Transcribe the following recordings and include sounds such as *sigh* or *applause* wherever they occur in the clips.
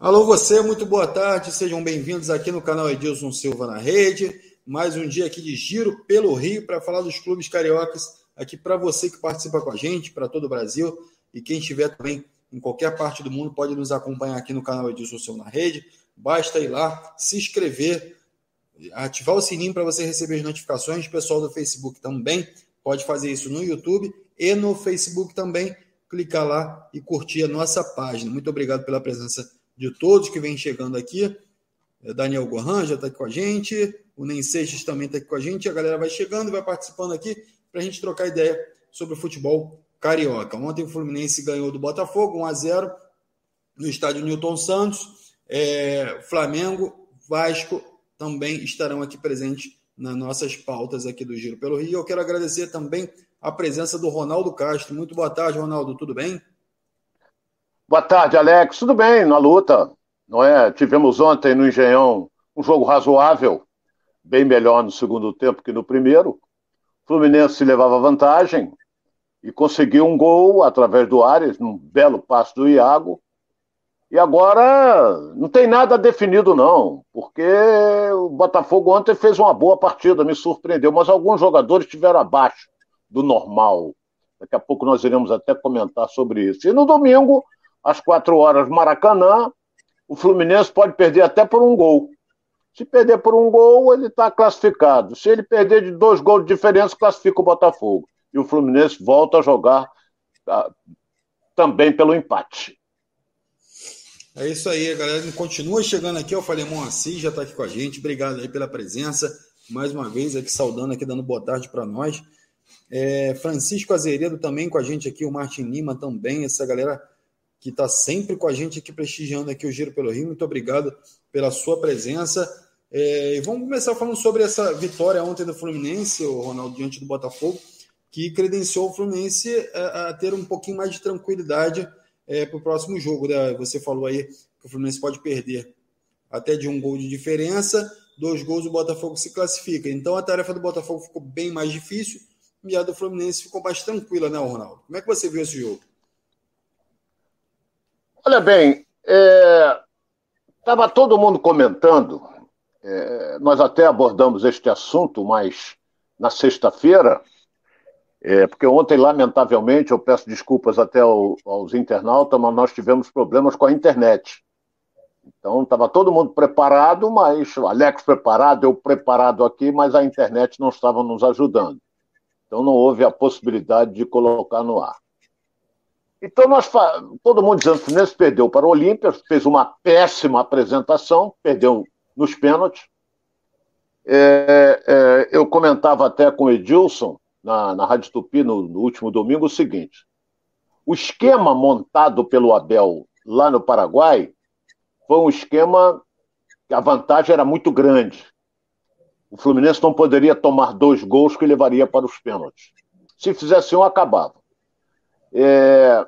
Alô, você, muito boa tarde, sejam bem-vindos aqui no canal Edilson Silva na Rede. Mais um dia aqui de giro pelo Rio para falar dos clubes cariocas, aqui para você que participa com a gente, para todo o Brasil e quem estiver também em qualquer parte do mundo pode nos acompanhar aqui no canal Edilson Silva na Rede. Basta ir lá, se inscrever, ativar o sininho para você receber as notificações. O pessoal do Facebook também pode fazer isso no YouTube e no Facebook também. Clicar lá e curtir a nossa página. Muito obrigado pela presença de todos que vêm chegando aqui. É, Daniel Gohan já está aqui com a gente, o Nem Seixas também está aqui com a gente. A galera vai chegando, vai participando aqui para a gente trocar ideia sobre o futebol carioca. Ontem o Fluminense ganhou do Botafogo 1 a 0 no estádio Newton Santos. É, Flamengo, Vasco também estarão aqui presentes nas nossas pautas aqui do Giro pelo Rio. Eu quero agradecer também a presença do Ronaldo Castro. Muito boa tarde, Ronaldo, tudo bem? Boa tarde, Alex. Tudo bem na luta, não é? Tivemos ontem no Engenhão um jogo razoável, bem melhor no segundo tempo que no primeiro. O Fluminense levava vantagem e conseguiu um gol através do Ares, num belo passo do Iago. E agora não tem nada definido, não, porque o Botafogo ontem fez uma boa partida, me surpreendeu, mas alguns jogadores estiveram abaixo do normal. Daqui a pouco nós iremos até comentar sobre isso. E no domingo, às quatro horas, Maracanã, o Fluminense pode perder até por um gol. Se perder por um gol, ele está classificado. Se ele perder de dois gols de diferença, classifica o Botafogo. E o Fluminense volta a jogar ah, também pelo empate. É isso aí, galera continua chegando aqui. Eu falei, Moacir já está aqui com a gente. Obrigado aí pela presença. Mais uma vez aqui saudando, aqui dando boa tarde para nós. É, Francisco Azeredo também com a gente aqui, o Martin Lima também, essa galera que está sempre com a gente aqui prestigiando aqui o Giro pelo Rio. Muito obrigado pela sua presença. É, e vamos começar falando sobre essa vitória ontem do Fluminense, o Ronaldo, diante do Botafogo, que credenciou o Fluminense a, a ter um pouquinho mais de tranquilidade é, para o próximo jogo. Né? Você falou aí que o Fluminense pode perder até de um gol de diferença, dois gols o Botafogo se classifica. Então a tarefa do Botafogo ficou bem mais difícil e a do Fluminense ficou mais tranquila, né, Ronaldo? Como é que você viu esse jogo? Olha bem, estava é, todo mundo comentando, é, nós até abordamos este assunto, mas na sexta-feira, é, porque ontem, lamentavelmente, eu peço desculpas até ao, aos internautas, mas nós tivemos problemas com a internet. Então, estava todo mundo preparado, mas Alex preparado, eu preparado aqui, mas a internet não estava nos ajudando. Então, não houve a possibilidade de colocar no ar. Então, nós, todo mundo dizendo que o Fluminense perdeu para o Olímpia, fez uma péssima apresentação, perdeu nos pênaltis. É, é, eu comentava até com o Edilson, na, na Rádio Tupi no, no último domingo o seguinte: o esquema montado pelo Abel lá no Paraguai foi um esquema que a vantagem era muito grande. O Fluminense não poderia tomar dois gols que levaria para os pênaltis. Se fizesse um, acabava. É...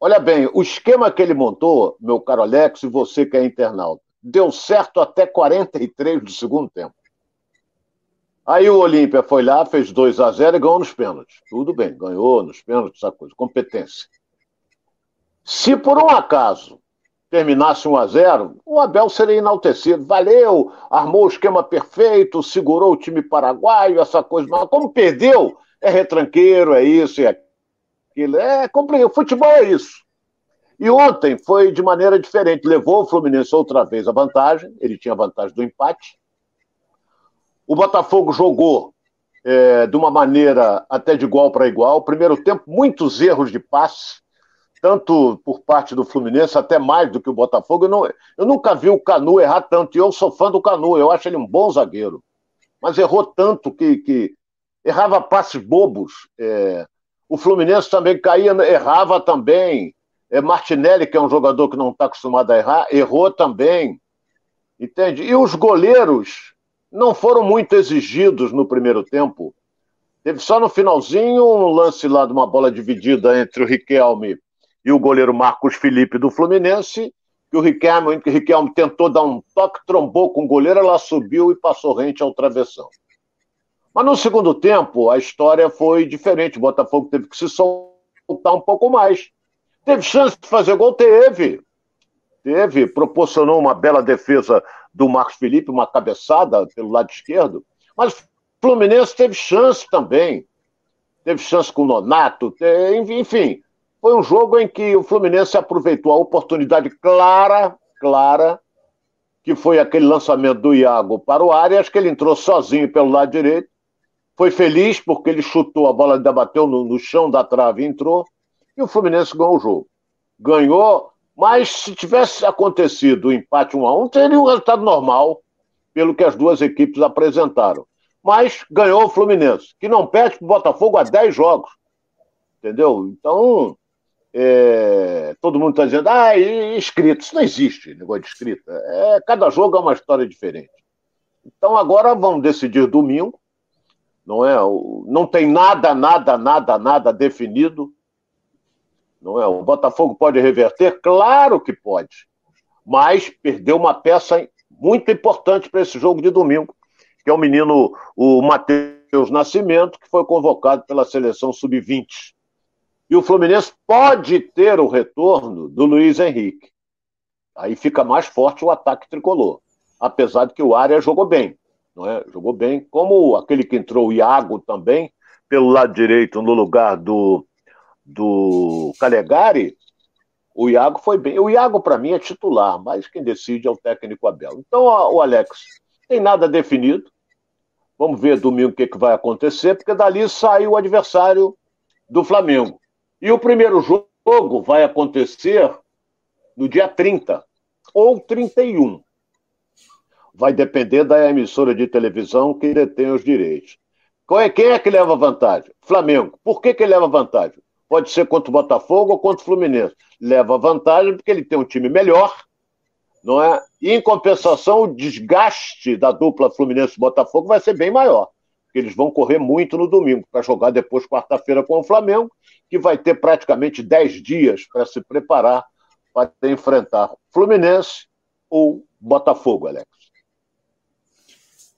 Olha bem, o esquema que ele montou, meu caro Alex, e você que é internauta, deu certo até 43 do segundo tempo. Aí o Olímpia foi lá, fez 2 a 0 e ganhou nos pênaltis. Tudo bem, ganhou nos pênaltis, essa coisa, competência. Se por um acaso terminasse 1 a 0 o Abel seria enaltecido. Valeu, armou o esquema perfeito, segurou o time paraguaio, essa coisa. Mas como perdeu, é retranqueiro, é isso é aquilo. É complicado. Futebol é isso. E ontem foi de maneira diferente. Levou o Fluminense outra vez a vantagem, ele tinha a vantagem do empate o Botafogo jogou é, de uma maneira até de igual para igual. Primeiro tempo, muitos erros de passe, tanto por parte do Fluminense, até mais do que o Botafogo. Eu, não, eu nunca vi o Canu errar tanto, e eu sou fã do Canu, eu acho ele um bom zagueiro. Mas errou tanto que, que errava passes bobos. É, o Fluminense também caía, errava também. É, Martinelli, que é um jogador que não está acostumado a errar, errou também. Entende? E os goleiros não foram muito exigidos no primeiro tempo. Teve só no finalzinho um lance lá de uma bola dividida entre o Riquelme e o goleiro Marcos Felipe do Fluminense, que o Riquelme, que o Riquelme tentou dar um toque, trombou com o goleiro, ela subiu e passou rente ao travessão. Mas no segundo tempo, a história foi diferente. O Botafogo teve que se soltar um pouco mais. Teve chance de fazer gol? Teve. Teve, proporcionou uma bela defesa do Marcos Felipe, uma cabeçada pelo lado esquerdo, mas o Fluminense teve chance também. Teve chance com o Nonato, teve, enfim. Foi um jogo em que o Fluminense aproveitou a oportunidade clara, clara, que foi aquele lançamento do Iago para o Arias, que ele entrou sozinho pelo lado direito. Foi feliz porque ele chutou, a bola ainda bateu no, no chão da trave e entrou. E o Fluminense ganhou o jogo. Ganhou mas se tivesse acontecido o empate 1 a 1 teria um resultado normal, pelo que as duas equipes apresentaram. Mas ganhou o Fluminense, que não perde para o Botafogo há 10 jogos. Entendeu? Então, é, todo mundo está dizendo, ah, inscrito. Isso não existe, negócio de inscrito. É, cada jogo é uma história diferente. Então agora vamos decidir domingo. Não é? Não tem nada, nada, nada, nada definido. Não é? O Botafogo pode reverter? Claro que pode. Mas perdeu uma peça muito importante para esse jogo de domingo, que é o menino, o Matheus Nascimento, que foi convocado pela seleção sub-20. E o Fluminense pode ter o retorno do Luiz Henrique. Aí fica mais forte o ataque tricolor. Apesar de que o Área jogou bem. Não é? Jogou bem, como aquele que entrou, o Iago também, pelo lado direito, no lugar do, do Calegari, o Iago foi bem. O Iago, para mim, é titular, mas quem decide é o técnico Abel. Então, o Alex, tem nada definido. Vamos ver domingo o que, que vai acontecer, porque dali sai o adversário do Flamengo. E o primeiro jogo vai acontecer no dia 30 ou 31. Vai depender da emissora de televisão que detém os direitos. É, quem é que leva vantagem? Flamengo. Por que, que leva vantagem? Pode ser contra o Botafogo ou contra o Fluminense. Leva vantagem porque ele tem um time melhor, não é? E em compensação, o desgaste da dupla Fluminense-Botafogo vai ser bem maior. Porque eles vão correr muito no domingo para jogar depois quarta-feira com o Flamengo, que vai ter praticamente 10 dias para se preparar para enfrentar Fluminense ou Botafogo, Alex.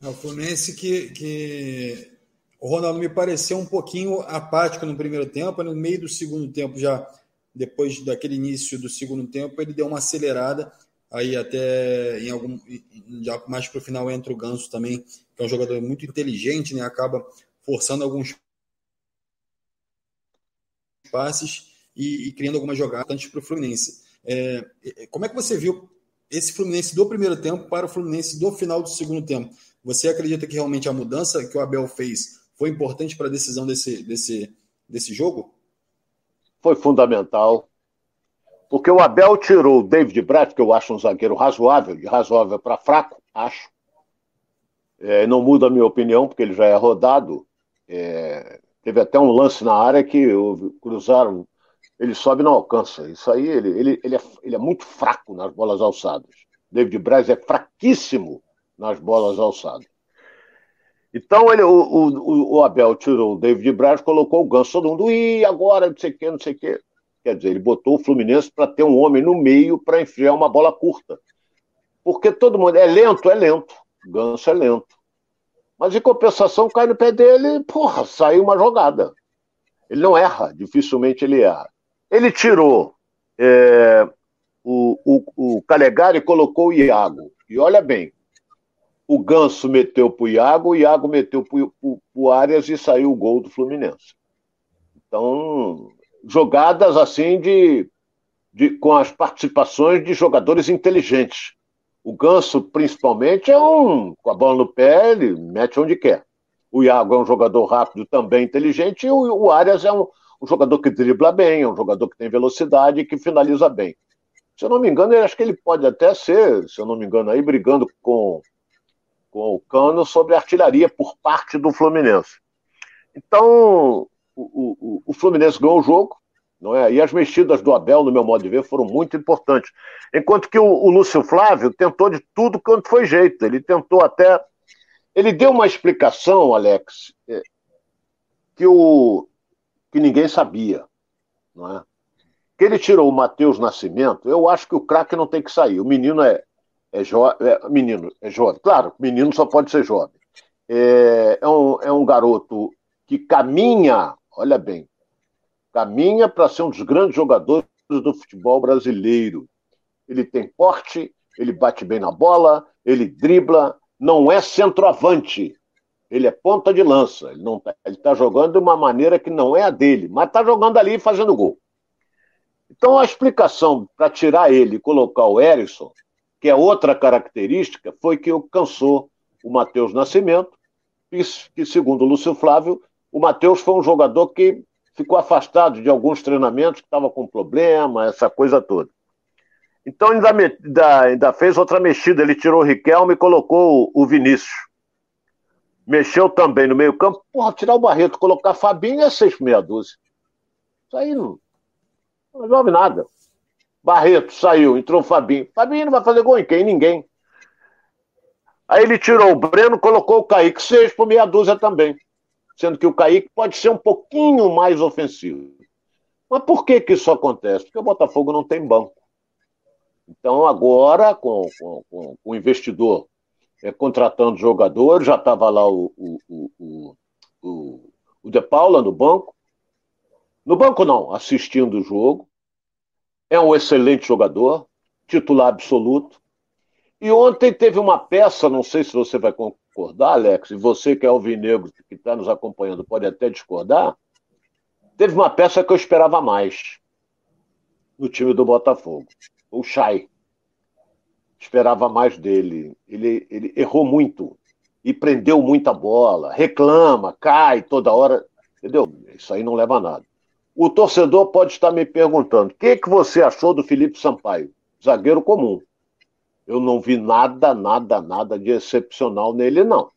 É o Fluminense que, que o Ronaldo me pareceu um pouquinho apático no primeiro tempo, no meio do segundo tempo, já depois daquele início do segundo tempo, ele deu uma acelerada. Aí até em algum já mais para o final entra o Ganso também, que é um jogador muito inteligente, né? Acaba forçando alguns passes e, e criando algumas jogadas antes para o Fluminense. É, é, como é que você viu esse Fluminense do primeiro tempo para o Fluminense do final do segundo tempo? Você acredita que realmente a mudança que o Abel fez foi importante para a decisão desse, desse, desse jogo? Foi fundamental. Porque o Abel tirou o David Braz, que eu acho um zagueiro razoável, de razoável para fraco, acho. É, não muda a minha opinião, porque ele já é rodado. É, teve até um lance na área que cruzaram, ele sobe e não alcança. Isso aí, ele, ele, ele, é, ele é muito fraco nas bolas alçadas. David Braz é fraquíssimo nas bolas alçadas. Então ele, o, o, o, Abel tirou o David Braz, colocou o Ganso, todo mundo, e agora, não sei o quê, não sei o quê. Quer dizer, ele botou o Fluminense para ter um homem no meio para enfiar uma bola curta. Porque todo mundo é lento, é lento. Ganso é lento. Mas em compensação, cai no pé dele, porra, saiu uma jogada. Ele não erra, dificilmente ele erra. Ele tirou é, o, o, o Calegari e colocou o Iago. E olha bem, o Ganso meteu para o Iago, o Iago meteu para o Arias e saiu o gol do Fluminense. Então, jogadas assim de, de, com as participações de jogadores inteligentes. O Ganso, principalmente, é um. Com a bola no pé, ele mete onde quer. O Iago é um jogador rápido, também inteligente, e o, o Arias é um, um jogador que dribla bem, é um jogador que tem velocidade e que finaliza bem. Se eu não me engano, eu acho que ele pode até ser, se eu não me engano, aí brigando com com o Cano sobre artilharia por parte do Fluminense. Então, o, o, o Fluminense ganhou o jogo, não é? E as mexidas do Abel, no meu modo de ver, foram muito importantes. Enquanto que o, o Lúcio Flávio tentou de tudo quanto foi jeito. Ele tentou até. Ele deu uma explicação, Alex, é, que, o, que ninguém sabia. Não é? Que ele tirou o Matheus Nascimento, eu acho que o craque não tem que sair. O menino é, é, jo... é menino, é jovem. Claro, menino só pode ser jovem. É, é, um, é um garoto que caminha, olha bem, caminha para ser um dos grandes jogadores do futebol brasileiro. ele tem porte, ele bate bem na bola, ele dribla, não é centroavante. Ele é ponta de lança. Ele não tá, está jogando de uma maneira que não é a dele, mas está jogando ali e fazendo gol. Então a explicação para tirar ele e colocar o Erisson, que é outra característica, foi que cansou o Matheus Nascimento, que, segundo o Lúcio Flávio, o Matheus foi um jogador que ficou afastado de alguns treinamentos, que estava com problema, essa coisa toda. Então ainda, ainda, fez outra mexida, ele tirou o Riquelme e colocou o, Vinícius. Mexeu também no meio campo, porra, tirar o Barreto, colocar Fabinho é seis meia dúzia. Isso aí não, não resolve nada. Barreto saiu, entrou o Fabinho. Fabinho não vai fazer gol em quem? Ninguém. Aí ele tirou o Breno, colocou o Kaique, seis por meia dúzia também. Sendo que o Kaique pode ser um pouquinho mais ofensivo. Mas por que, que isso acontece? Porque o Botafogo não tem banco. Então, agora, com, com, com o investidor é, contratando jogadores, já estava lá o, o, o, o, o De Paula no banco. No banco, não, assistindo o jogo. É um excelente jogador, titular absoluto. E ontem teve uma peça, não sei se você vai concordar, Alex, e você que é alvinegro, que está nos acompanhando, pode até discordar. Teve uma peça que eu esperava mais no time do Botafogo o Chay. Esperava mais dele. Ele, ele errou muito e prendeu muita bola, reclama, cai toda hora. Entendeu? Isso aí não leva a nada. O torcedor pode estar me perguntando: o que, que você achou do Felipe Sampaio? Zagueiro comum. Eu não vi nada, nada, nada de excepcional nele, não.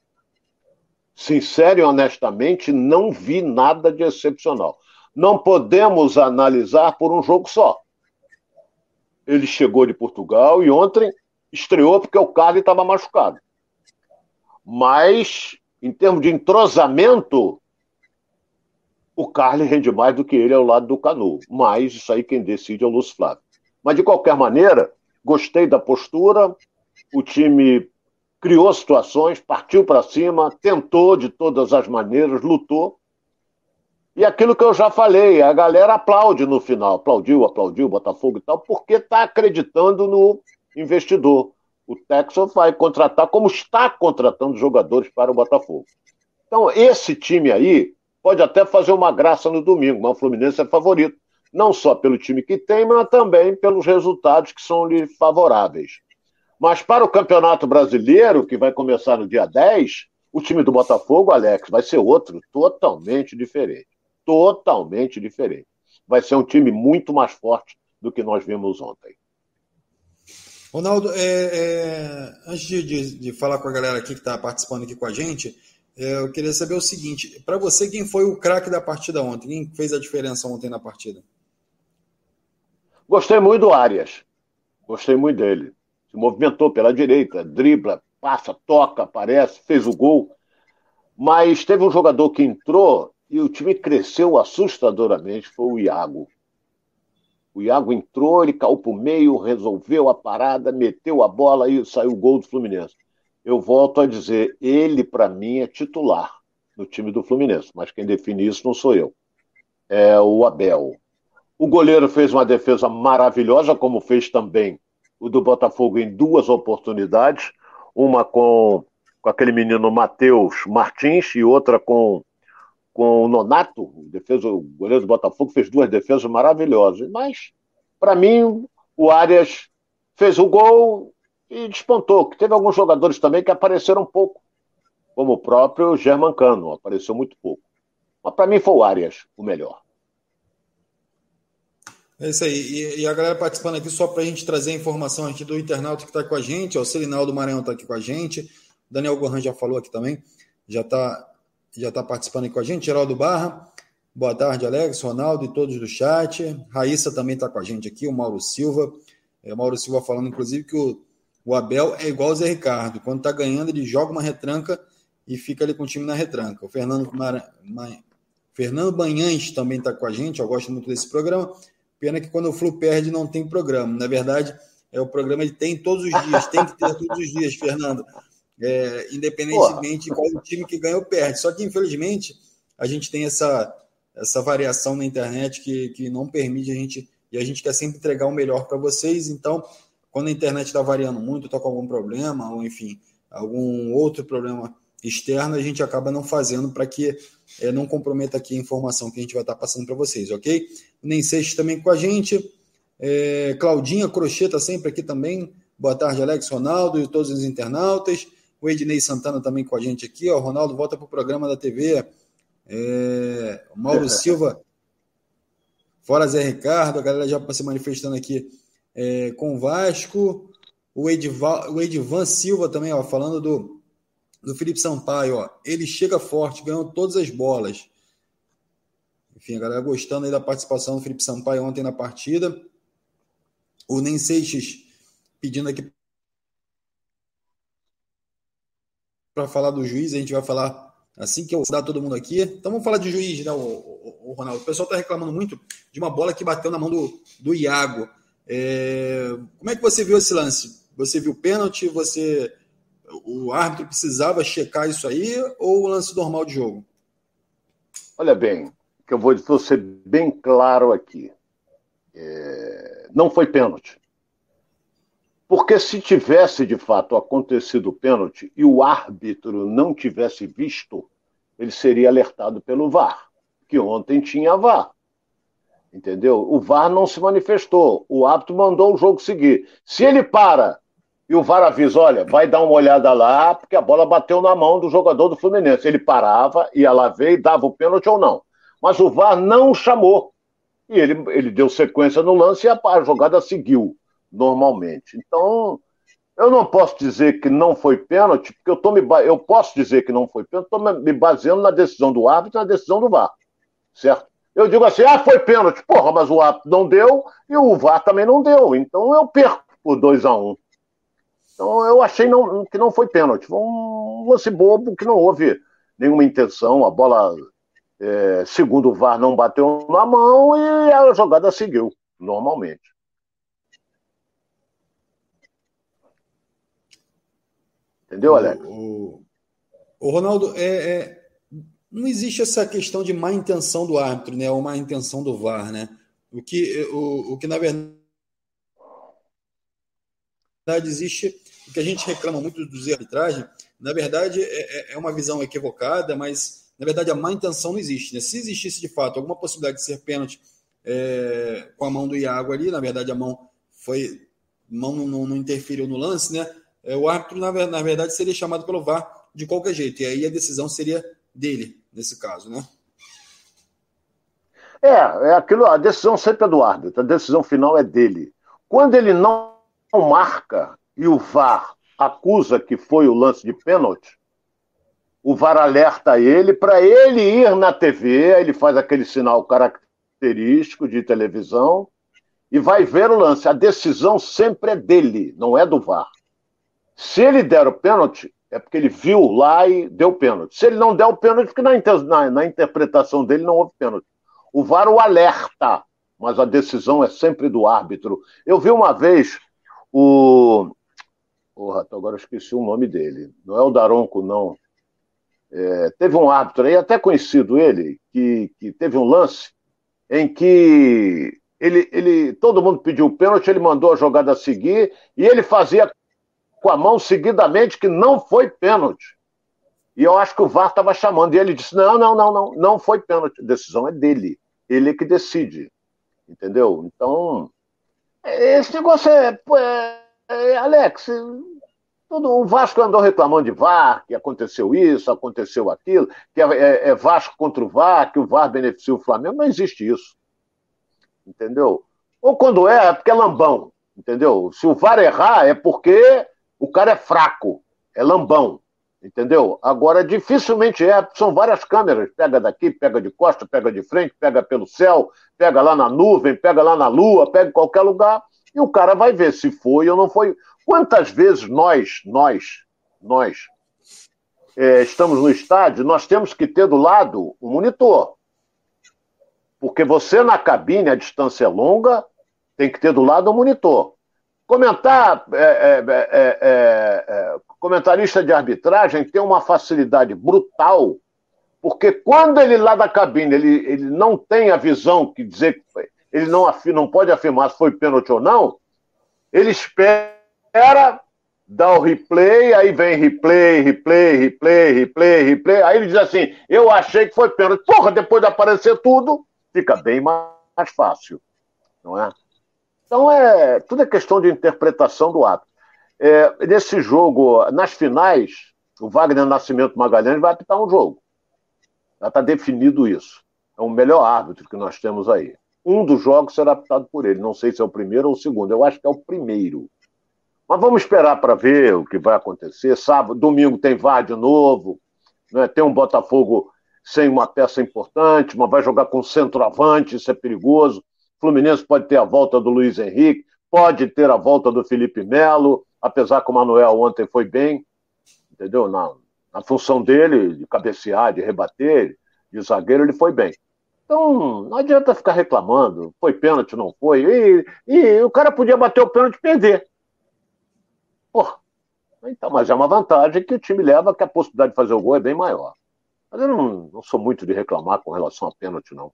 Sincero e honestamente, não vi nada de excepcional. Não podemos analisar por um jogo só. Ele chegou de Portugal e ontem estreou porque o Carlos estava machucado. Mas, em termos de entrosamento, o Carlos rende mais do que ele ao lado do Canu. Mas isso aí quem decide é o Lúcio Flávio. Mas, de qualquer maneira, gostei da postura. O time criou situações, partiu para cima, tentou de todas as maneiras, lutou. E aquilo que eu já falei, a galera aplaude no final, aplaudiu, aplaudiu, Botafogo e tal, porque está acreditando no investidor. O Texas vai contratar, como está contratando jogadores para o Botafogo. Então, esse time aí pode até fazer uma graça no domingo, mas o Fluminense é favorito. Não só pelo time que tem, mas também pelos resultados que são lhe favoráveis. Mas para o Campeonato Brasileiro, que vai começar no dia 10, o time do Botafogo, Alex, vai ser outro, totalmente diferente totalmente diferente. Vai ser um time muito mais forte do que nós vimos ontem. Ronaldo, é, é, antes de, de, de, falar com a galera aqui que está participando aqui com a gente, eu queria saber o seguinte: para você, quem foi o craque da partida ontem? Quem fez a diferença ontem na partida? Gostei muito do Arias. Gostei muito dele. Se movimentou pela direita, dribla, passa, toca, aparece, fez o gol. Mas teve um jogador que entrou e o time cresceu assustadoramente, foi o Iago. O Iago entrou, ele caiu para o meio, resolveu a parada, meteu a bola e saiu o gol do Fluminense. Eu volto a dizer, ele para mim é titular no time do Fluminense, mas quem define isso não sou eu. É o Abel. O goleiro fez uma defesa maravilhosa, como fez também o do Botafogo em duas oportunidades, uma com, com aquele menino Matheus Martins e outra com com o Nonato, o, defesa, o goleiro do Botafogo, fez duas defesas maravilhosas. Mas, para mim, o Arias fez o gol e despontou. Que teve alguns jogadores também que apareceram pouco, como o próprio German Cano, apareceu muito pouco. Mas, para mim, foi o Arias o melhor. É isso aí. E, e a galera participando aqui, só para a gente trazer a informação aqui do internauta que está com a gente. Ó, o Selinaldo Maranhão está aqui com a gente. Daniel Gohan já falou aqui também. Já está já está participando aqui com a gente. Geraldo Barra, boa tarde, Alex, Ronaldo e todos do chat. Raíssa também está com a gente aqui, o Mauro Silva. É, o Mauro Silva falando, inclusive, que o, o Abel é igual o Zé Ricardo. Quando está ganhando, ele joga uma retranca e fica ali com o time na retranca. O Fernando, Mar... Fernando Banhães também está com a gente, eu gosto muito desse programa. Pena que quando o Flu perde, não tem programa. Na verdade, é o programa ele tem todos os dias, tem que ter todos os dias, Fernando é, independentemente de qual time que ganha ou perde. Só que, infelizmente, a gente tem essa, essa variação na internet que, que não permite a gente, e a gente quer sempre entregar o melhor para vocês. Então, quando a internet está variando muito, está com algum problema, ou enfim, algum outro problema externo, a gente acaba não fazendo para que é, não comprometa aqui a informação que a gente vai estar tá passando para vocês, ok? Nem Seixas também com a gente. É, Claudinha Crocheta sempre aqui também. Boa tarde, Alex, Ronaldo e todos os internautas. O Ednei Santana também com a gente aqui. Ó. Ronaldo volta para o programa da TV. É, Mauro é. *laughs* Silva, fora Zé Ricardo, a galera já se manifestando aqui é, com o Vasco. O, Edval, o Edvan Silva também, ó, falando do, do Felipe Sampaio. Ó. Ele chega forte, ganhou todas as bolas. Enfim, a galera gostando aí da participação do Felipe Sampaio ontem na partida. O Nem Seixas pedindo aqui para falar do juiz, a gente vai falar assim que eu dar todo mundo aqui. Então vamos falar de juiz, né, o, o, o Ronaldo? O pessoal está reclamando muito de uma bola que bateu na mão do, do Iago. É, como é que você viu esse lance? Você viu pênalti? Você o árbitro precisava checar isso aí ou o lance normal de jogo? Olha bem, que eu vou, vou ser bem claro aqui. É, não foi pênalti. Porque se tivesse de fato acontecido o pênalti e o árbitro não tivesse visto, ele seria alertado pelo VAR, que ontem tinha VAR. Entendeu? O VAR não se manifestou. O árbitro mandou o jogo seguir. Se ele para e o VAR avisa: olha, vai dar uma olhada lá, porque a bola bateu na mão do jogador do Fluminense. Ele parava, ia lá ver e dava o pênalti ou não. Mas o VAR não chamou. E ele, ele deu sequência no lance e a, a jogada seguiu normalmente. Então, eu não posso dizer que não foi pênalti, porque eu, tô me, eu posso dizer que não foi pênalti, estou me baseando na decisão do árbitro e na decisão do VAR. Certo? Eu digo assim, ah, foi pênalti. Porra, mas o árbitro não deu e o VAR também não deu. Então eu perco por 2 a 1 um. Então eu achei não, que não foi pênalti. Foi um lance bobo que não houve nenhuma intenção. A bola, é, segundo o VAR, não bateu na mão e a jogada seguiu normalmente. Entendeu, Alex? O, o Ronaldo, é, é, não existe essa questão de má intenção do árbitro, né? Ou má intenção do VAR, né? O que, o, o que na verdade existe, o que a gente reclama muito dos arbitragem, na verdade é, é, é uma visão equivocada, mas na verdade a má intenção não existe. Né? Se existisse de fato alguma possibilidade de ser pênalti é, com a mão do Iago ali, na verdade a mão foi mão não, não interferiu no lance, né? É, o árbitro, na, na verdade, seria chamado pelo VAR de qualquer jeito. E aí a decisão seria dele, nesse caso, né? É, é aquilo, a decisão sempre é do árbitro, a decisão final é dele. Quando ele não marca e o VAR acusa que foi o lance de pênalti, o VAR alerta ele para ele ir na TV, ele faz aquele sinal característico de televisão e vai ver o lance. A decisão sempre é dele, não é do VAR. Se ele der o pênalti, é porque ele viu lá e deu pênalti. Se ele não der o pênalti, porque na, na, na interpretação dele não houve pênalti. O VAR o alerta, mas a decisão é sempre do árbitro. Eu vi uma vez o. Porra, agora eu esqueci o nome dele. Não é o Daronco, não. É, teve um árbitro aí, até conhecido ele, que, que teve um lance em que ele, ele, todo mundo pediu pênalti, ele mandou a jogada seguir e ele fazia com a mão seguidamente que não foi pênalti. E eu acho que o VAR estava chamando. E ele disse: não, não, não, não, não foi pênalti. A decisão é dele. Ele é que decide. Entendeu? Então, esse negócio é. é, é Alex, tudo, o Vasco andou reclamando de VAR, que aconteceu isso, aconteceu aquilo, que é, é, é Vasco contra o VAR, que o VAR beneficia o Flamengo. Não existe isso. Entendeu? Ou quando é, é porque é lambão. Entendeu? Se o VAR errar, é porque o cara é fraco, é lambão, entendeu? Agora, dificilmente é, são várias câmeras, pega daqui, pega de costa, pega de frente, pega pelo céu, pega lá na nuvem, pega lá na lua, pega em qualquer lugar, e o cara vai ver se foi ou não foi. Quantas vezes nós, nós, nós, é, estamos no estádio, nós temos que ter do lado o monitor. Porque você na cabine, a distância é longa, tem que ter do lado o monitor. Comentar, é é, é, é, é, comentarista de arbitragem tem uma facilidade brutal, porque quando ele lá da cabine ele, ele não tem a visão que dizer ele não, não pode afirmar se foi pênalti ou não, Ele espera, dá o replay, aí vem replay, replay, replay, replay, replay. Aí ele diz assim: Eu achei que foi pênalti. Porra, depois de aparecer tudo, fica bem mais fácil. Não é? Então, é, tudo é questão de interpretação do ato. É, nesse jogo, nas finais, o Wagner Nascimento Magalhães vai apitar um jogo. Já está definido isso. É o melhor árbitro que nós temos aí. Um dos jogos será apitado por ele. Não sei se é o primeiro ou o segundo. Eu acho que é o primeiro. Mas vamos esperar para ver o que vai acontecer. Sábado, domingo tem VAR de novo. Né? Tem um Botafogo sem uma peça importante, mas vai jogar com centroavante, isso é perigoso. Fluminense pode ter a volta do Luiz Henrique, pode ter a volta do Felipe Melo, apesar que o Manuel ontem foi bem, entendeu? Na, na função dele, de cabecear, de rebater, de zagueiro, ele foi bem. Então, não adianta ficar reclamando, foi pênalti, não foi. E, e o cara podia bater o pênalti e perder. Pô, então, mas é uma vantagem que o time leva, que a possibilidade de fazer o gol é bem maior. Mas eu não, não sou muito de reclamar com relação a pênalti, não.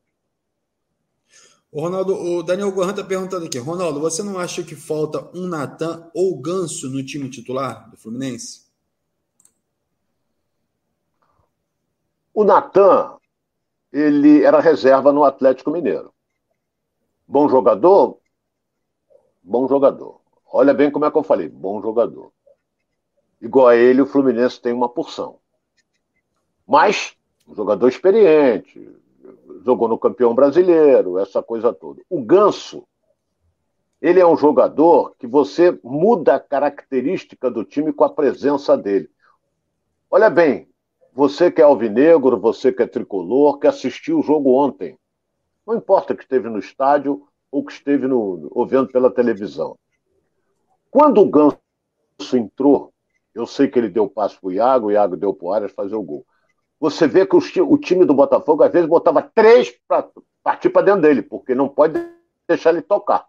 O Ronaldo, o Daniel Gohan está perguntando aqui. Ronaldo, você não acha que falta um Natan ou Ganso no time titular do Fluminense? O Natan, ele era reserva no Atlético Mineiro. Bom jogador? Bom jogador. Olha bem como é que eu falei, bom jogador. Igual a ele, o Fluminense tem uma porção. Mas, um jogador experiente, jogou no campeão brasileiro, essa coisa toda. O Ganso, ele é um jogador que você muda a característica do time com a presença dele. Olha bem, você que é alvinegro, você que é tricolor, que assistiu o jogo ontem. Não importa que esteve no estádio ou que esteve no, ou vendo pela televisão. Quando o Ganso entrou, eu sei que ele deu passo para o Iago, o Iago deu para o Arias fazer o gol você vê que o time do Botafogo às vezes botava três para partir para dentro dele, porque não pode deixar ele tocar.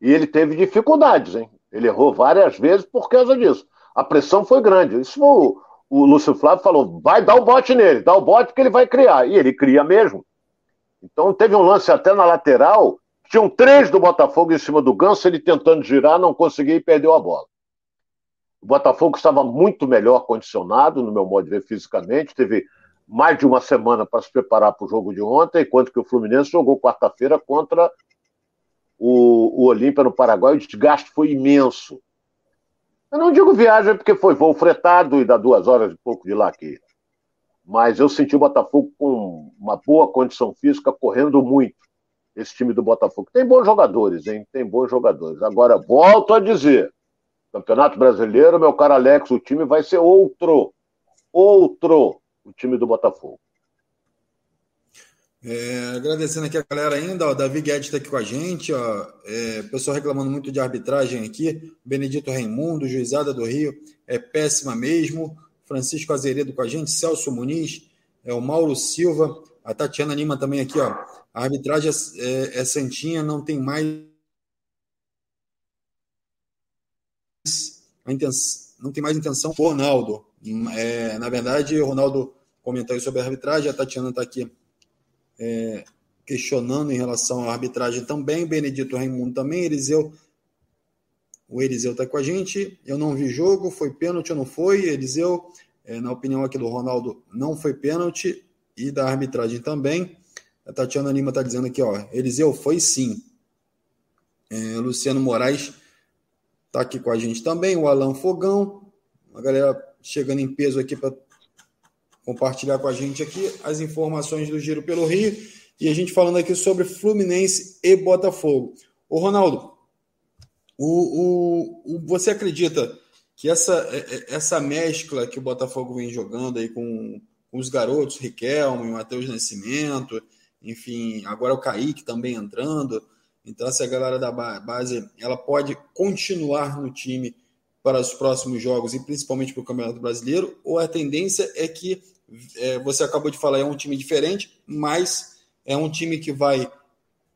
E ele teve dificuldades, hein? Ele errou várias vezes por causa disso. A pressão foi grande. Isso o, o Lúcio Flávio falou: vai dar o bote nele, dá o bote que ele vai criar. E ele cria mesmo. Então teve um lance até na lateral, tinham três do Botafogo em cima do Ganso, ele tentando girar, não conseguia e perdeu a bola. O Botafogo estava muito melhor condicionado, no meu modo de ver, fisicamente. Teve mais de uma semana para se preparar para o jogo de ontem, enquanto que o Fluminense jogou quarta-feira contra o, o Olímpia no Paraguai. O desgaste foi imenso. Eu não digo viagem porque foi voo fretado e dá duas horas e pouco de lá aqui. Mas eu senti o Botafogo com uma boa condição física, correndo muito. Esse time do Botafogo. Tem bons jogadores, hein? Tem bons jogadores. Agora, volto a dizer: Campeonato Brasileiro, meu caro Alex, o time vai ser outro. Outro. O time do Botafogo. É, agradecendo aqui a galera ainda, ó, Davi Guedes está aqui com a gente, ó, é, pessoal reclamando muito de arbitragem aqui, Benedito Raimundo, Juizada do Rio, é péssima mesmo, Francisco Azeredo com a gente, Celso Muniz, é, o Mauro Silva, a Tatiana Lima também aqui, ó, a arbitragem é, é santinha, não tem mais não tem mais intenção Ronaldo. É, na verdade, o Ronaldo comentou sobre a arbitragem, a Tatiana está aqui é, questionando em relação à arbitragem também, Benedito Raimundo também, Eliseu. O Eliseu está com a gente. Eu não vi jogo, foi pênalti ou não foi? Eliseu, é, na opinião aqui do Ronaldo, não foi pênalti e da arbitragem também. A Tatiana Lima está dizendo aqui, ó, Eliseu foi sim. É, Luciano Moraes Está aqui com a gente também o Alan Fogão, a galera chegando em peso aqui para compartilhar com a gente aqui as informações do Giro pelo Rio e a gente falando aqui sobre Fluminense e Botafogo. O Ronaldo, o, o, o, você acredita que essa, é, é, essa mescla que o Botafogo vem jogando aí com, com os garotos, Riquelme, Matheus Nascimento, enfim, agora o Kaique também entrando, então, essa galera da base ela pode continuar no time para os próximos jogos e principalmente para o Campeonato Brasileiro, ou a tendência é que é, você acabou de falar, é um time diferente, mas é um time que vai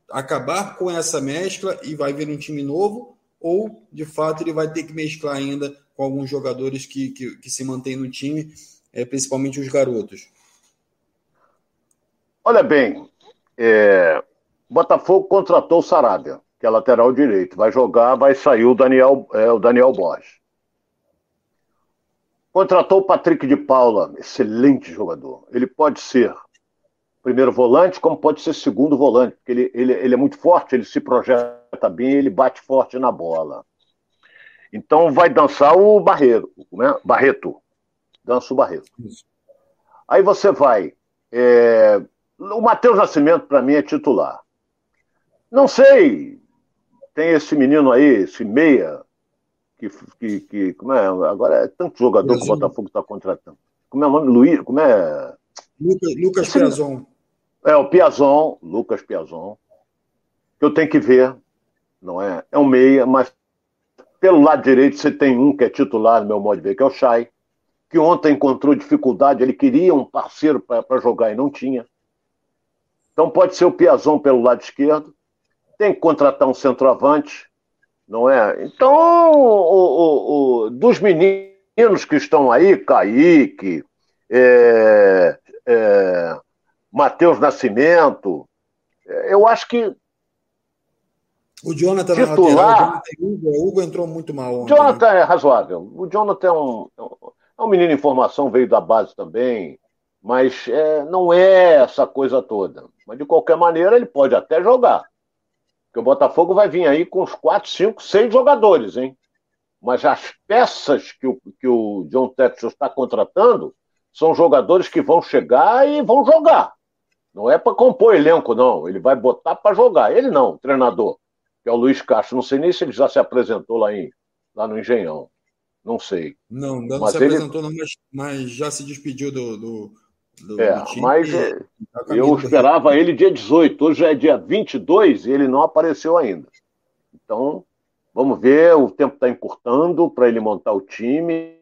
acabar com essa mescla e vai vir um time novo, ou de fato ele vai ter que mesclar ainda com alguns jogadores que, que, que se mantêm no time, é, principalmente os garotos? Olha bem, é, Botafogo contratou o Sarabia. que é lateral direito. Vai jogar, vai sair o Daniel, é, o Daniel Borges. Contratou o Patrick de Paula, excelente jogador. Ele pode ser primeiro volante, como pode ser segundo volante, porque ele, ele, ele é muito forte, ele se projeta bem, ele bate forte na bola. Então vai dançar o Barreiro, né? Barreto. Dança o Barreto. Aí você vai. É... O Matheus Nascimento, para mim, é titular. Não sei. Tem esse menino aí, esse meia, que. que, que como é? Agora é tanto jogador que o Botafogo está contratando. Como é o nome? Luiz? Como é? Lucas, Lucas Piazon. É, o Piazon, Lucas Piazon. Que eu tenho que ver, não é? É um meia, mas pelo lado direito você tem um que é titular, no meu modo de ver, que é o Chay, que ontem encontrou dificuldade, ele queria um parceiro para jogar e não tinha. Então pode ser o Piazon pelo lado esquerdo. Tem que contratar um centroavante, não é? Então, o, o, o, dos meninos que estão aí, Kaique, é, é, Matheus Nascimento, é, eu acho que o Jonathan titular, o Hugo, o Hugo entrou muito mal ontem. Jonathan né? é razoável. O Jonathan é um, é um menino em formação, veio da base também, mas é, não é essa coisa toda. Mas de qualquer maneira, ele pode até jogar. Porque o Botafogo vai vir aí com uns 4, 5, 6 jogadores, hein? Mas as peças que o, que o John Texas está contratando são jogadores que vão chegar e vão jogar. Não é para compor elenco, não. Ele vai botar para jogar. Ele não, o treinador que é o Luiz Castro. Não sei nem se ele já se apresentou lá, em, lá no Engenhão. Não sei. Não, não mas se ele... apresentou, não, mas, mas, já se despediu do, do, do, é, do. Mas é, eu esperava ele dia 18. Hoje é dia 22 e ele não apareceu ainda. Então, vamos ver. O tempo está encurtando para ele montar o time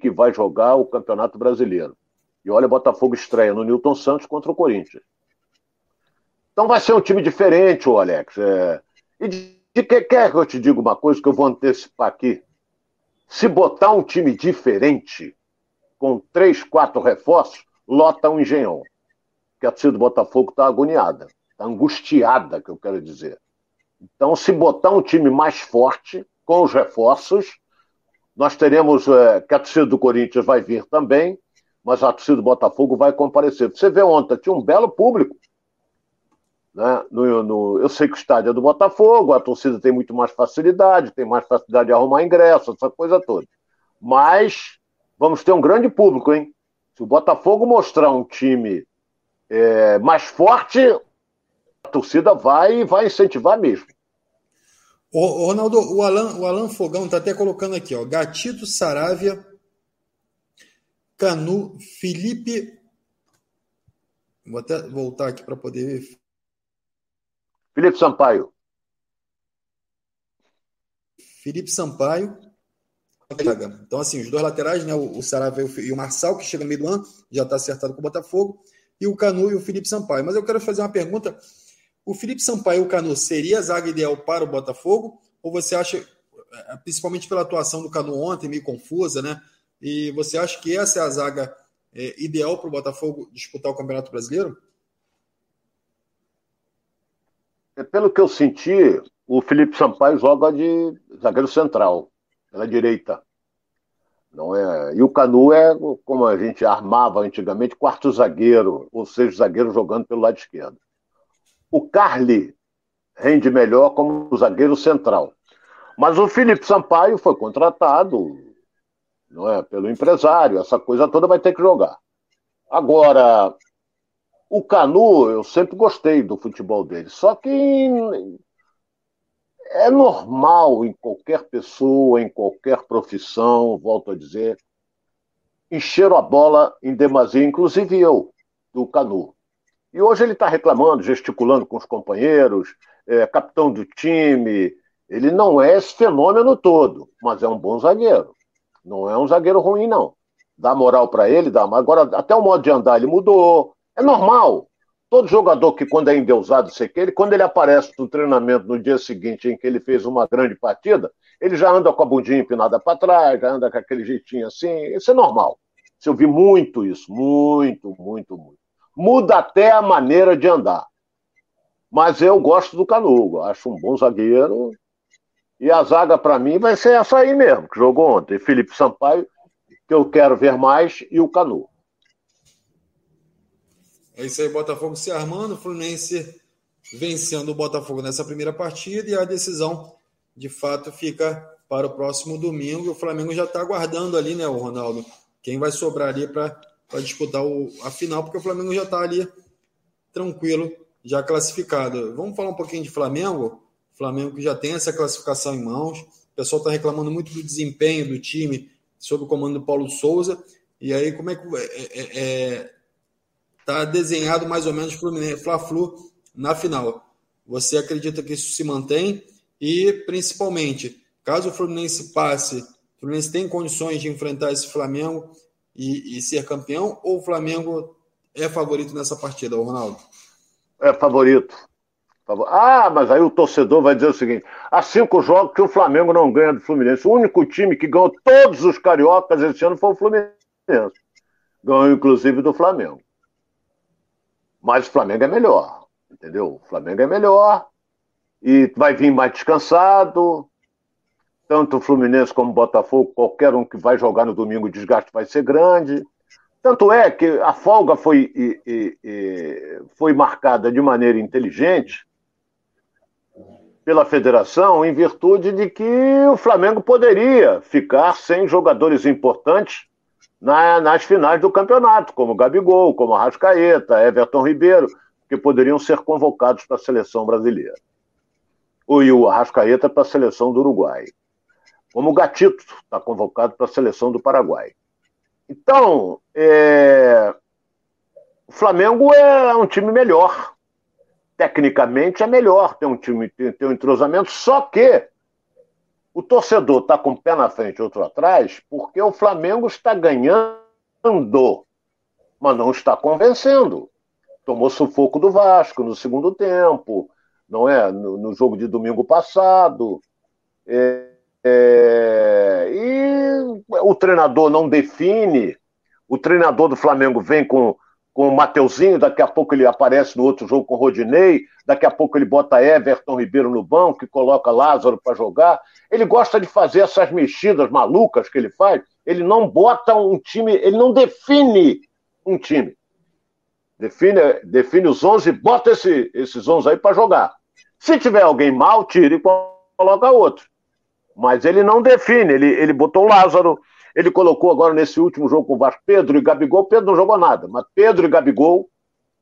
que vai jogar o Campeonato Brasileiro. E olha, o Botafogo estreia no Newton Santos contra o Corinthians. Então vai ser um time diferente, o Alex. É, e de, de que quer que eu te diga uma coisa que eu vou antecipar aqui? Se botar um time diferente, com três, quatro reforços, lota um engenhão. Que a torcida do Botafogo está agoniada, está angustiada, que eu quero dizer. Então, se botar um time mais forte, com os reforços, nós teremos é, que a torcida do Corinthians vai vir também, mas a torcida do Botafogo vai comparecer. Você vê ontem, tinha um belo público. Né? No, no, eu sei que o estádio é do Botafogo, a torcida tem muito mais facilidade, tem mais facilidade de arrumar ingresso, essa coisa toda. Mas vamos ter um grande público, hein? Se o Botafogo mostrar um time é, mais forte, a torcida vai vai incentivar mesmo. Ô, Ronaldo, o Alan, o Alan Fogão está até colocando aqui, ó. Gatito, Saravia, Canu, Felipe. Vou até voltar aqui para poder ver. Felipe Sampaio. Felipe Sampaio. Então, assim, os dois laterais, né? O, o e o Marçal, que chega no meio do ano, já está acertado com o Botafogo. E o Canu e o Felipe Sampaio. Mas eu quero fazer uma pergunta. O Felipe Sampaio e o Canu seria a zaga ideal para o Botafogo? Ou você acha, eh, principalmente pela atuação do Canu ontem, meio confusa, né? E você acha que essa é a zaga é, ideal para o Botafogo disputar o Campeonato Brasileiro? É, pelo que eu senti, o Felipe Sampaio joga de zagueiro central, pela direita. Não é? E o Canu é, como a gente armava antigamente, quarto zagueiro, ou seja, zagueiro jogando pelo lado esquerdo. O Carli rende melhor como zagueiro central. Mas o Felipe Sampaio foi contratado não é, pelo empresário, essa coisa toda vai ter que jogar. Agora, o Canu, eu sempre gostei do futebol dele, só que é normal em qualquer pessoa, em qualquer profissão, volto a dizer, encher a bola em demasia, inclusive eu, do Canu. E hoje ele está reclamando, gesticulando com os companheiros, é, capitão do time. Ele não é esse fenômeno todo, mas é um bom zagueiro. Não é um zagueiro ruim, não. Dá moral para ele, dá. Agora, até o modo de andar ele mudou, é normal. Todo jogador que, quando é endeusado, sei que ele, quando ele aparece no treinamento no dia seguinte em que ele fez uma grande partida, ele já anda com a bundinha empinada para trás, já anda com aquele jeitinho assim. Isso é normal. Eu vi muito isso, muito, muito, muito. Muda até a maneira de andar. Mas eu gosto do Canu, acho um bom zagueiro. E a zaga, para mim, vai ser essa aí mesmo, que jogou ontem. Felipe Sampaio, que eu quero ver mais, e o Canu. É isso aí, Botafogo se armando, Fluminense vencendo o Botafogo nessa primeira partida e a decisão, de fato, fica para o próximo domingo. O Flamengo já está aguardando ali, né, o Ronaldo? Quem vai sobrar ali para disputar o, a final, porque o Flamengo já está ali tranquilo, já classificado. Vamos falar um pouquinho de Flamengo? Flamengo que já tem essa classificação em mãos. O pessoal está reclamando muito do desempenho do time sob o comando do Paulo Souza. E aí, como é que é, é, é tá desenhado mais ou menos Fluminense, Fla-Flu na final? Você acredita que isso se mantém? E, principalmente, Caso o Fluminense passe, o Fluminense tem condições de enfrentar esse Flamengo e, e ser campeão, ou o Flamengo é favorito nessa partida, Ronaldo? É favorito. Ah, mas aí o torcedor vai dizer o seguinte: há cinco jogos que o Flamengo não ganha do Fluminense. O único time que ganhou todos os cariocas esse ano foi o Fluminense. Ganhou, inclusive, do Flamengo. Mas o Flamengo é melhor, entendeu? O Flamengo é melhor e vai vir mais descansado tanto o Fluminense como o Botafogo, qualquer um que vai jogar no domingo, o desgaste vai ser grande. Tanto é que a folga foi, e, e, e, foi marcada de maneira inteligente pela federação, em virtude de que o Flamengo poderia ficar sem jogadores importantes na, nas finais do campeonato, como Gabigol, como Arrascaeta, Everton Ribeiro, que poderiam ser convocados para a seleção brasileira. E o Arrascaeta para a seleção do Uruguai como o Gatito está convocado para a seleção do Paraguai. Então, é... o Flamengo é um time melhor. Tecnicamente é melhor, tem um time, tem um entrosamento, só que o torcedor está com o pé na frente e outro atrás, porque o Flamengo está ganhando, mas não está convencendo. Tomou sufoco do Vasco no segundo tempo, não é? No, no jogo de domingo passado. É, é, e o treinador não define. O treinador do Flamengo vem com, com o Mateuzinho, daqui a pouco ele aparece no outro jogo com o Rodinei, daqui a pouco ele bota Everton Ribeiro no banco e coloca Lázaro para jogar. Ele gosta de fazer essas mexidas malucas que ele faz. Ele não bota um time, ele não define um time. Define, define os 11, bota esse, esses 11 aí para jogar. Se tiver alguém mal, tira e coloca outro. Mas ele não define, ele, ele botou o Lázaro, ele colocou agora nesse último jogo com o Vasco Pedro e Gabigol. Pedro não jogou nada, mas Pedro e Gabigol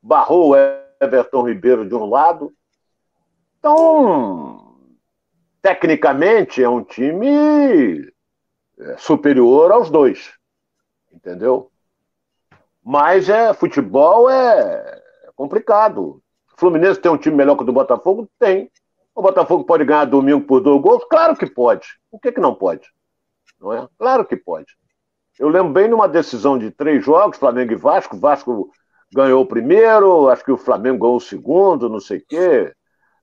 barrou o Everton Ribeiro de um lado. Então, tecnicamente, é um time é, superior aos dois. Entendeu? Mas é futebol é complicado. O Fluminense tem um time melhor que o do Botafogo? Tem. O Botafogo pode ganhar domingo por dois gols? Claro que pode. Por que, que não pode? Não é? Claro que pode. Eu lembro bem numa decisão de três jogos, Flamengo e Vasco. Vasco ganhou o primeiro, acho que o Flamengo ganhou o segundo, não sei o quê.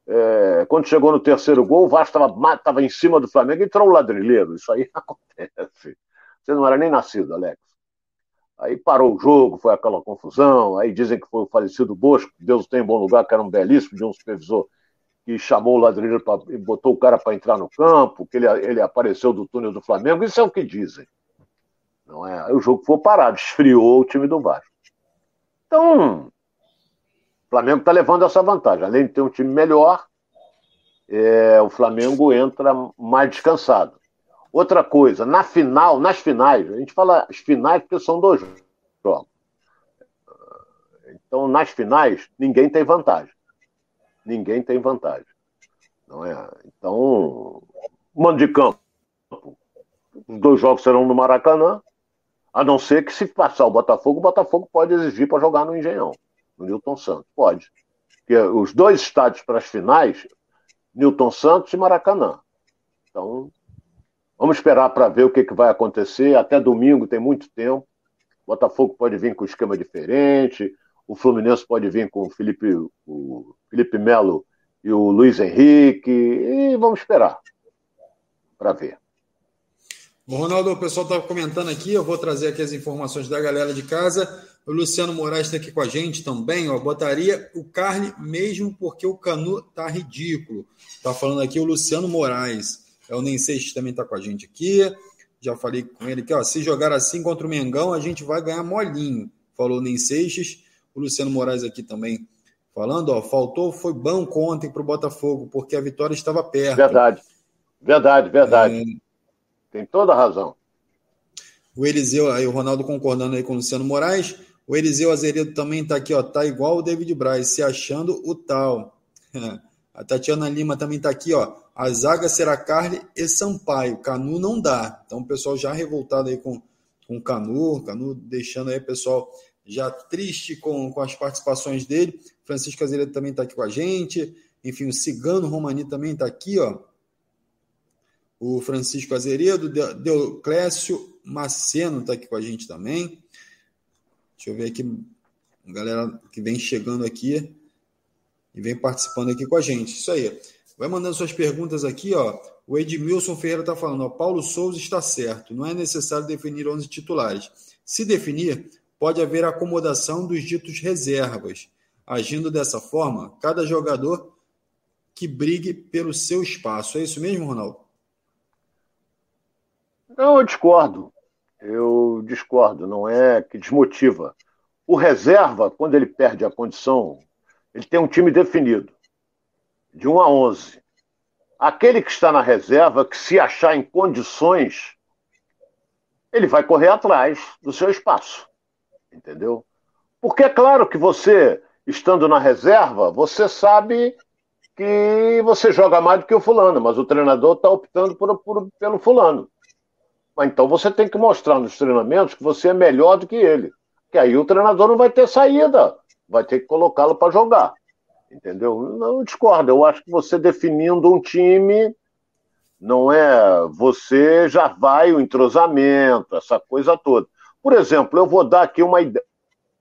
É, quando chegou no terceiro gol, o Vasco estava em cima do Flamengo e entrou o ladrilheiro. Isso aí *laughs* acontece. Você não era nem nascido, Alex. Aí parou o jogo, foi aquela confusão. Aí dizem que foi o falecido Bosco, que Deus tem em bom lugar, que era um belíssimo de um supervisor que chamou o ladrilho pra, e botou o cara para entrar no campo, que ele, ele apareceu do túnel do Flamengo, isso é o que dizem. Não é? o jogo foi parado, esfriou o time do Vasco. Então, o Flamengo está levando essa vantagem. Além de ter um time melhor, é, o Flamengo entra mais descansado. Outra coisa, na final, nas finais, a gente fala as finais porque são dois jogos. Então, nas finais, ninguém tem vantagem ninguém tem vantagem. Não é? Então, mando de campo. Os dois jogos serão no Maracanã, a não ser que se passar o Botafogo, o Botafogo pode exigir para jogar no Engenhão, no Newton Santos. Pode. Porque os dois estádios para as finais, Newton Santos e Maracanã. Então, vamos esperar para ver o que, que vai acontecer. Até domingo tem muito tempo. O Botafogo pode vir com um esquema diferente, o Fluminense pode vir com o Felipe, o Felipe Melo e o Luiz Henrique, e vamos esperar para ver. Bom, Ronaldo, o pessoal está comentando aqui, eu vou trazer aqui as informações da galera de casa. O Luciano Moraes está aqui com a gente também, ó. Botaria o Carne mesmo porque o Canu tá ridículo. Tá falando aqui o Luciano Moraes. É o Nem Seixas também está com a gente aqui. Já falei com ele aqui, ó. Se jogar assim contra o Mengão, a gente vai ganhar molinho. Falou Nem Seixas. O Luciano Moraes aqui também falando, ó. Faltou, foi banco ontem para o Botafogo, porque a vitória estava perto. Verdade. Verdade, verdade. É... Tem toda a razão. O Eliseu, aí o Ronaldo concordando aí com o Luciano Moraes. O Eliseu Azeredo também está aqui, ó. Tá igual o David Braz, se achando o tal. *laughs* A Tatiana Lima também está aqui, ó. A zaga será Carly e Sampaio. Canu não dá. Então o pessoal já revoltado aí com, com o Canu. Canu deixando aí o pessoal já triste com, com as participações dele. Francisco Azeredo também está aqui com a gente. Enfim, o Cigano Romani também está aqui, ó. O Francisco Azeredo, Deoclésio Maceno está aqui com a gente também. Deixa eu ver aqui, galera que vem chegando aqui e vem participando aqui com a gente. Isso aí. Vai mandando suas perguntas aqui, ó. O Edmilson Ferreira está falando, ó, Paulo Souza está certo, não é necessário definir 11 titulares. Se definir, pode haver acomodação dos ditos reservas. Agindo dessa forma, cada jogador que brigue pelo seu espaço. É isso mesmo, Ronaldo? Não, eu discordo. Eu discordo. Não é que desmotiva. O reserva, quando ele perde a condição, ele tem um time definido, de 1 a 11. Aquele que está na reserva, que se achar em condições, ele vai correr atrás do seu espaço. Entendeu? Porque é claro que você, estando na reserva, você sabe que você joga mais do que o fulano, mas o treinador está optando por, por, pelo fulano. Mas então você tem que mostrar nos treinamentos que você é melhor do que ele. Que aí o treinador não vai ter saída, vai ter que colocá-lo para jogar. Entendeu? Não discordo. Eu acho que você definindo um time, não é. Você já vai o entrosamento, essa coisa toda. Por exemplo, eu vou dar aqui uma ideia.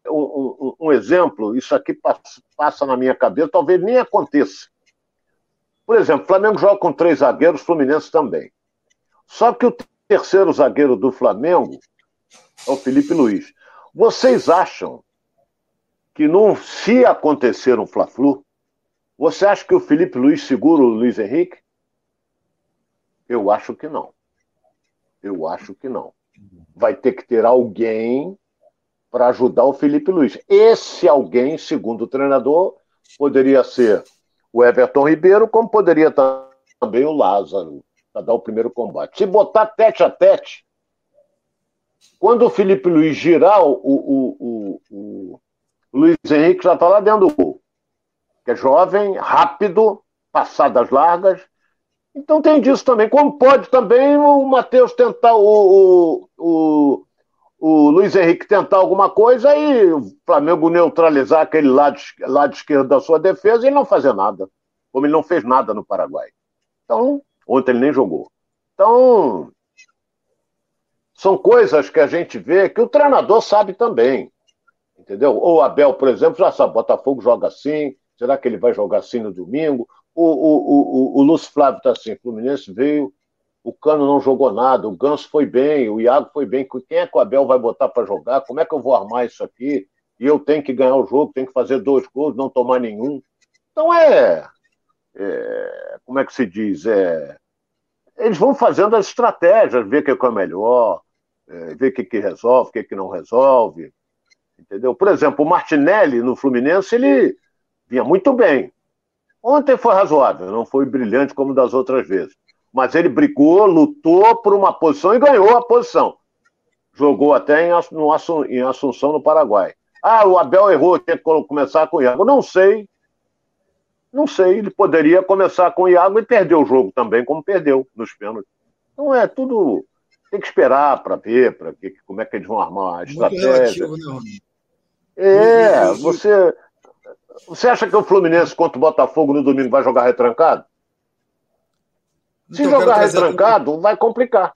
Um, um, um, exemplo, isso aqui passa, na minha cabeça, talvez nem aconteça. Por exemplo, o Flamengo joga com três zagueiros, Fluminense também. Só que o terceiro zagueiro do Flamengo é o Felipe Luiz. Vocês acham que não, se acontecer um Fla-Flu, você acha que o Felipe Luiz segura o Luiz Henrique? Eu acho que não. Eu acho que não. Vai ter que ter alguém para ajudar o Felipe Luiz. Esse alguém, segundo o treinador, poderia ser o Everton Ribeiro, como poderia também o Lázaro para dar o primeiro combate. Se botar tete a tete, quando o Felipe Luiz girar, o, o, o, o Luiz Henrique já está lá dentro do gol. Que é jovem, rápido, passadas largas. Então tem disso também. Como pode também o Matheus tentar, o, o, o, Luiz Henrique tentar alguma coisa e o Flamengo neutralizar aquele lado, lado esquerdo da sua defesa e não fazer nada. Como ele não fez nada no Paraguai. Então, Ontem ele nem jogou. Então, são coisas que a gente vê que o treinador sabe também. Entendeu? Ou o Abel, por exemplo, já sabe, Botafogo joga assim, será que ele vai jogar assim no domingo? O, o, o, o Lúcio Flávio está assim, Fluminense veio, o Cano não jogou nada, o Ganso foi bem, o Iago foi bem. Quem é que o Abel vai botar para jogar? Como é que eu vou armar isso aqui? E eu tenho que ganhar o jogo, tenho que fazer dois gols, não tomar nenhum. Então é, é como é que se diz? É, eles vão fazendo as estratégias, ver o que é, é melhor, é, ver o que, que resolve, o que, que não resolve. Entendeu? Por exemplo, o Martinelli no Fluminense, ele vinha muito bem. Ontem foi razoável, não foi brilhante como das outras vezes. Mas ele brigou, lutou por uma posição e ganhou a posição. Jogou até em, em Assunção, no Paraguai. Ah, o Abel errou, tem que começar com o Iago. Não sei, não sei, ele poderia começar com o Iago e perder o jogo também, como perdeu nos pênaltis. Então é tudo. Tem que esperar para ver, para ver como é que eles vão armar a estratégia. Relativo, né, é, você. Você acha que o Fluminense contra o Botafogo no domingo vai jogar retrancado? Se então, jogar retrancado, vai complicar.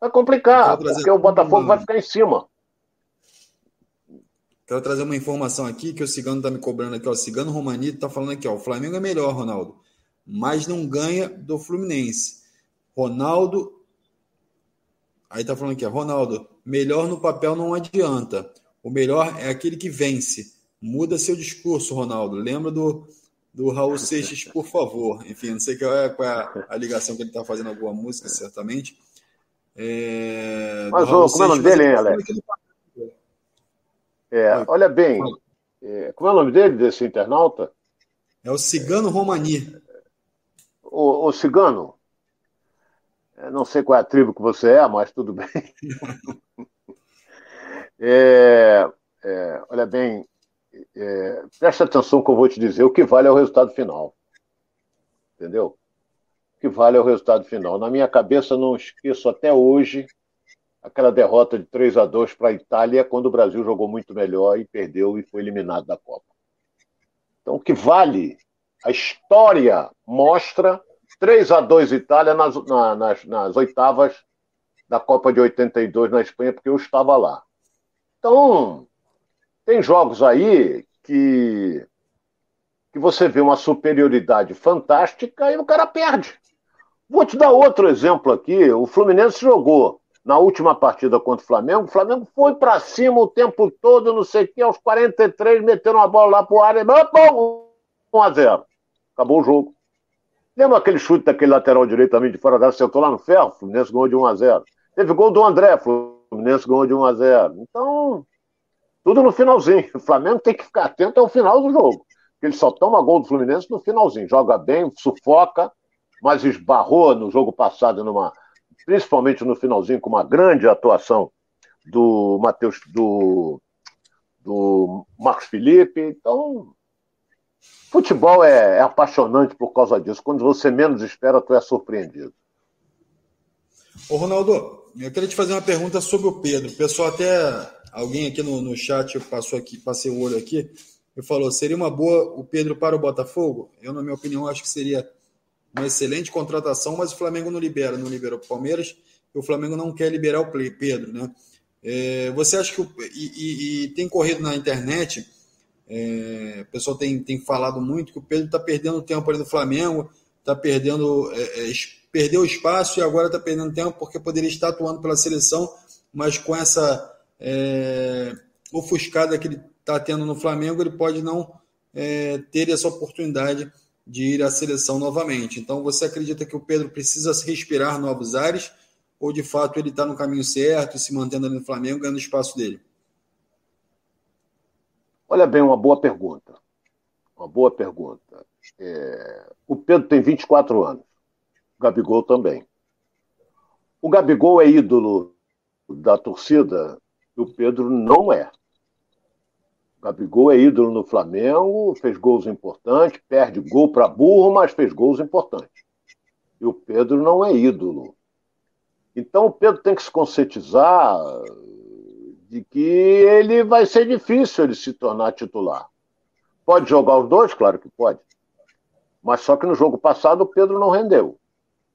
Vai complicar, porque o Botafogo vai ficar em cima. Quero trazer uma informação aqui que o Cigano está me cobrando aqui. Ó. O Cigano Romanito está falando aqui. Ó, o Flamengo é melhor, Ronaldo, mas não ganha do Fluminense. Ronaldo. Aí está falando aqui, ó, Ronaldo, melhor no papel não adianta. O melhor é aquele que vence. Muda seu discurso, Ronaldo. Lembra do, do Raul Seixas, por favor. Enfim, não sei qual é, qual é a, ligação que ele está fazendo alguma música, certamente. É, mas, ô, como é o nome dele, hein, Alex? É, olha bem, é, como é o nome dele, desse internauta? É o Cigano Romani. O, o Cigano? Eu não sei qual é a tribo que você é, mas tudo bem. *laughs* é, é, olha bem, é, presta atenção que eu vou te dizer. O que vale é o resultado final. Entendeu? O que vale é o resultado final. Na minha cabeça, não esqueço até hoje aquela derrota de 3 a 2 para a Itália, quando o Brasil jogou muito melhor e perdeu e foi eliminado da Copa. Então, o que vale, a história mostra 3 a 2 Itália nas, na, nas, nas oitavas da Copa de 82 na Espanha, porque eu estava lá. Então, tem jogos aí que, que você vê uma superioridade fantástica e o cara perde. Vou te dar outro exemplo aqui. O Fluminense jogou na última partida contra o Flamengo. O Flamengo foi para cima o tempo todo, não sei o que, aos 43, metendo uma bola lá pro área. Opa, 1 a 0 Acabou o jogo. Lembra aquele chute daquele lateral direito também de fora da área, acertou lá no ferro? O Fluminense ganhou de 1 a 0 Teve gol do André, o Fluminense ganhou de 1 a 0 Então, tudo no finalzinho. O Flamengo tem que ficar atento ao final do jogo. Ele só toma gol do Fluminense no finalzinho. Joga bem, sufoca, mas esbarrou no jogo passado, numa, principalmente no finalzinho, com uma grande atuação do Matheus, do, do Marcos Felipe. Então, futebol é, é apaixonante por causa disso. Quando você menos espera, tu é surpreendido. Ô, Ronaldo, eu queria te fazer uma pergunta sobre o Pedro. O pessoal até alguém aqui no, no chat passou aqui, passei o olho aqui, e falou: seria uma boa o Pedro para o Botafogo? Eu, na minha opinião, acho que seria uma excelente contratação, mas o Flamengo não libera, não liberou o Palmeiras, e o Flamengo não quer liberar o Pedro, né? É, você acha que. O, e, e, e, tem corrido na internet, é, o pessoal tem, tem falado muito que o Pedro está perdendo tempo ali no Flamengo, está perdendo. É, é perdeu espaço e agora está perdendo tempo porque poderia estar atuando pela seleção, mas com essa é, ofuscada que ele está tendo no Flamengo, ele pode não é, ter essa oportunidade de ir à seleção novamente. Então, você acredita que o Pedro precisa respirar novos ares ou de fato ele está no caminho certo, se mantendo ali no Flamengo, ganhando espaço dele? Olha bem, uma boa pergunta. Uma boa pergunta. É... O Pedro tem 24 anos. O Gabigol também. O Gabigol é ídolo da torcida o Pedro não é. O Gabigol é ídolo no Flamengo, fez gols importantes, perde gol para burro, mas fez gols importantes. E o Pedro não é ídolo. Então o Pedro tem que se conscientizar de que ele vai ser difícil ele se tornar titular. Pode jogar os dois? Claro que pode. Mas só que no jogo passado o Pedro não rendeu.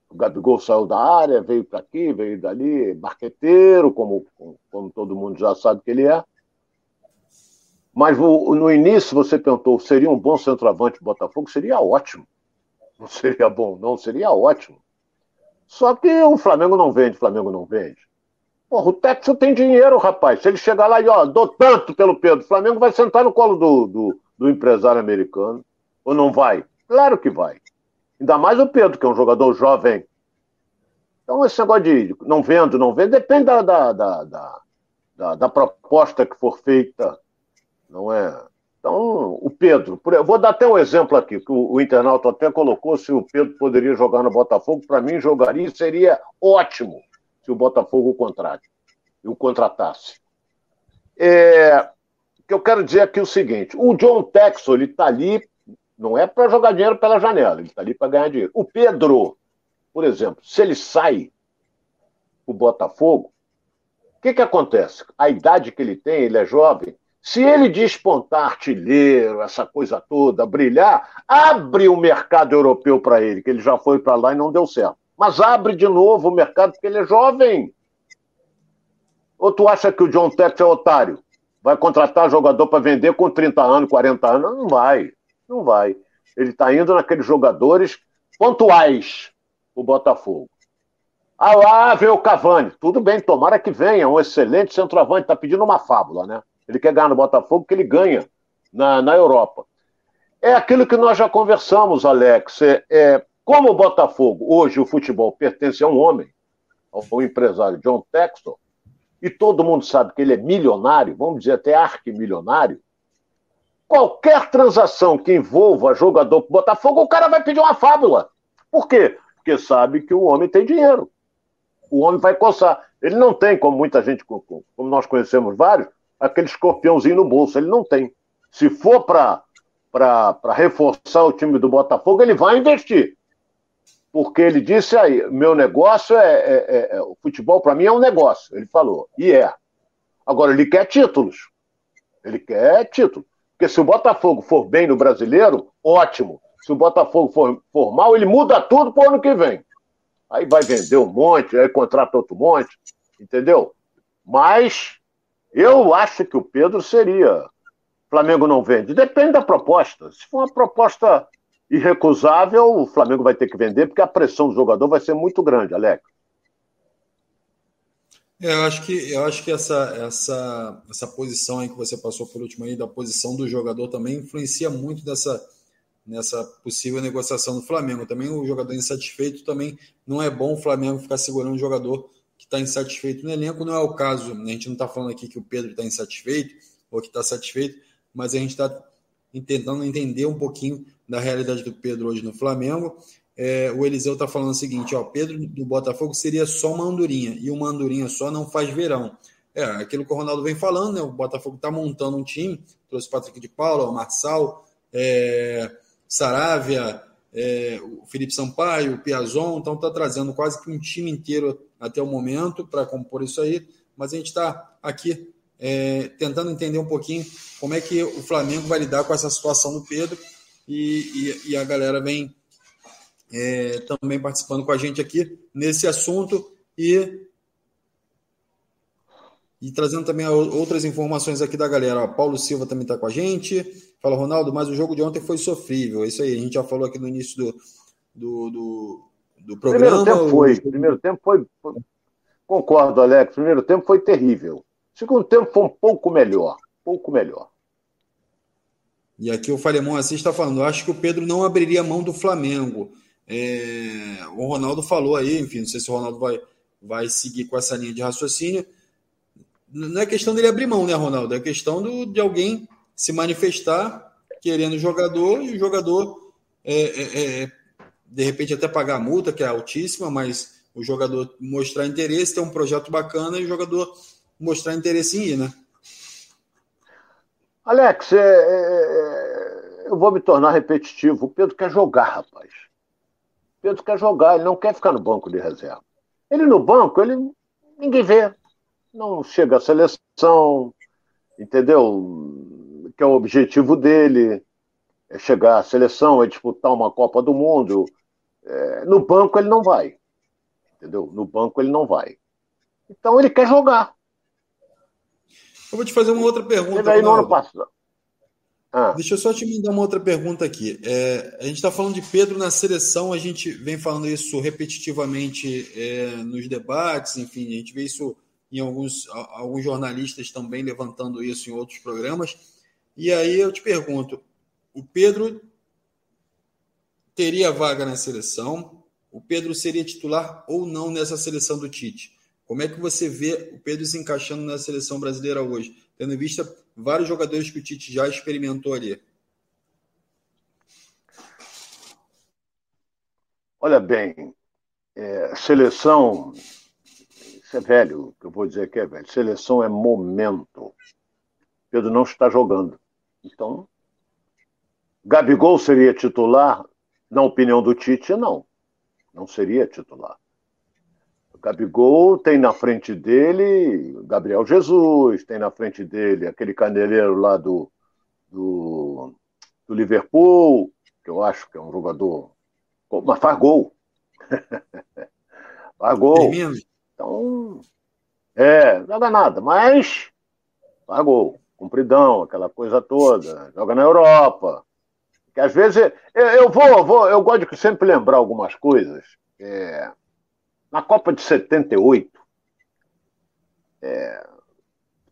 O Gabigol saiu da área, veio para aqui, veio dali, marqueteiro, como, como todo mundo já sabe que ele é. Mas no início você perguntou, seria um bom centroavante Botafogo? Seria ótimo. Não seria bom, não, seria ótimo. Só que o Flamengo não vende, o Flamengo não vende. Porra, o Texas tem dinheiro, rapaz. Se ele chegar lá e, ó, dou tanto pelo Pedro, o Flamengo vai sentar no colo do, do, do empresário americano. Ou não vai? Claro que vai. Ainda mais o Pedro, que é um jogador jovem. Então, esse negócio de não vendo, não vendo, depende da, da, da, da, da proposta que for feita. Não é? Então, o Pedro, vou dar até um exemplo aqui, que o, o internauta até colocou se o Pedro poderia jogar no Botafogo. Para mim, jogaria e seria ótimo se o Botafogo o contrate, o contratasse. É, o que eu quero dizer aqui é o seguinte: o John Texel ele está ali não é para jogar dinheiro pela janela, ele está ali para ganhar dinheiro. O Pedro, por exemplo, se ele sai o Botafogo, o que, que acontece? A idade que ele tem, ele é jovem. Se ele despontar artilheiro, essa coisa toda, brilhar, abre o mercado europeu para ele, que ele já foi para lá e não deu certo. Mas abre de novo o mercado porque ele é jovem. Ou tu acha que o John Tex é otário? Vai contratar jogador para vender com 30 anos, 40 anos? Não vai. Não vai. Ele está indo naqueles jogadores pontuais, o Botafogo. Ah lá, vem o Cavani. Tudo bem, tomara que venha. Um excelente centroavante. Está pedindo uma fábula, né? Ele quer ganhar no Botafogo porque ele ganha na, na Europa. É aquilo que nós já conversamos, Alex. É, é, como o Botafogo, hoje o futebol pertence a um homem, ao empresário John Textor, e todo mundo sabe que ele é milionário, vamos dizer até arquimilionário, qualquer transação que envolva jogador para Botafogo, o cara vai pedir uma fábula. Por quê? Porque sabe que o homem tem dinheiro. O homem vai coçar. Ele não tem, como muita gente, como nós conhecemos vários, aquele escorpiãozinho no bolso. Ele não tem. Se for para reforçar o time do Botafogo, ele vai investir. Porque ele disse aí: meu negócio é. é, é, é o futebol, para mim, é um negócio. Ele falou. E é. Agora, ele quer títulos. Ele quer título. Porque se o Botafogo for bem no brasileiro, ótimo. Se o Botafogo for, for mal, ele muda tudo para o ano que vem. Aí vai vender um monte, aí contrata outro monte, entendeu? Mas eu acho que o Pedro seria. Flamengo não vende. Depende da proposta. Se for uma proposta irrecusável, o Flamengo vai ter que vender, porque a pressão do jogador vai ser muito grande, Alex. É, eu acho que, eu acho que essa, essa, essa posição aí que você passou por último aí, da posição do jogador também influencia muito nessa, nessa possível negociação do Flamengo. Também o jogador insatisfeito também não é bom o Flamengo ficar segurando um jogador que está insatisfeito no elenco. Não é o caso, né? a gente não está falando aqui que o Pedro está insatisfeito ou que está satisfeito, mas a gente está tentando entender um pouquinho da realidade do Pedro hoje no Flamengo é, o Eliseu está falando o seguinte: ó, Pedro do Botafogo seria só uma andorinha, e uma andorinha só não faz verão. É aquilo que o Ronaldo vem falando, né? O Botafogo está montando um time, trouxe o Patrick de Paula, o Marçal, é, Saravia, é, o Felipe Sampaio, o Piazon, então está trazendo quase que um time inteiro até o momento para compor isso aí, mas a gente está aqui é, tentando entender um pouquinho como é que o Flamengo vai lidar com essa situação do Pedro e, e, e a galera vem é, também participando com a gente aqui nesse assunto e, e trazendo também outras informações aqui da galera. Paulo Silva também está com a gente. Fala, Ronaldo, mas o jogo de ontem foi sofrível. É isso aí, a gente já falou aqui no início do, do, do, do programa. Primeiro tempo foi. Primeiro tempo foi. Concordo, Alex. Primeiro tempo foi terrível. Segundo tempo foi um pouco melhor. Pouco melhor. E aqui o Falemon Assis está falando: acho que o Pedro não abriria mão do Flamengo. É, o Ronaldo falou aí, enfim, não sei se o Ronaldo vai, vai seguir com essa linha de raciocínio. Não é questão dele abrir mão, né, Ronaldo? É questão do, de alguém se manifestar querendo o jogador e o jogador, é, é, é, de repente, até pagar a multa, que é altíssima, mas o jogador mostrar interesse, ter um projeto bacana e o jogador mostrar interesse em ir, né? Alex, é, é, eu vou me tornar repetitivo. O Pedro quer jogar, rapaz. Pedro quer jogar, ele não quer ficar no banco de reserva. Ele no banco, ele ninguém vê. Não chega à seleção, entendeu? Que é o objetivo dele, é chegar à seleção, é disputar uma Copa do Mundo. É, no banco ele não vai. Entendeu? No banco ele não vai. Então ele quer jogar. Eu vou te fazer uma outra pergunta. Ele aí no ano passado. Ah. Deixa eu só te mandar uma outra pergunta aqui. É, a gente está falando de Pedro na seleção, a gente vem falando isso repetitivamente é, nos debates, enfim, a gente vê isso em alguns, alguns jornalistas também levantando isso em outros programas. E aí eu te pergunto: o Pedro teria vaga na seleção? O Pedro seria titular ou não nessa seleção do Tite? Como é que você vê o Pedro se encaixando na seleção brasileira hoje? Tendo em vista vários jogadores que o Tite já experimentou ali? Olha bem, é, seleção, isso é velho, que eu vou dizer que é velho. Seleção é momento. Pedro não está jogando. Então, Gabigol seria titular? Na opinião do Tite, não. Não seria titular. Gabigol tem na frente dele Gabriel Jesus, tem na frente dele aquele caneleiro lá do, do, do Liverpool, que eu acho que é um jogador. Mas faz gol. *laughs* faz gol. Então, é, joga nada, mas faz gol. Cumpridão, aquela coisa toda. Joga na Europa. Que às vezes eu, eu vou, vou, eu gosto de sempre lembrar algumas coisas. É, na Copa de 78, é,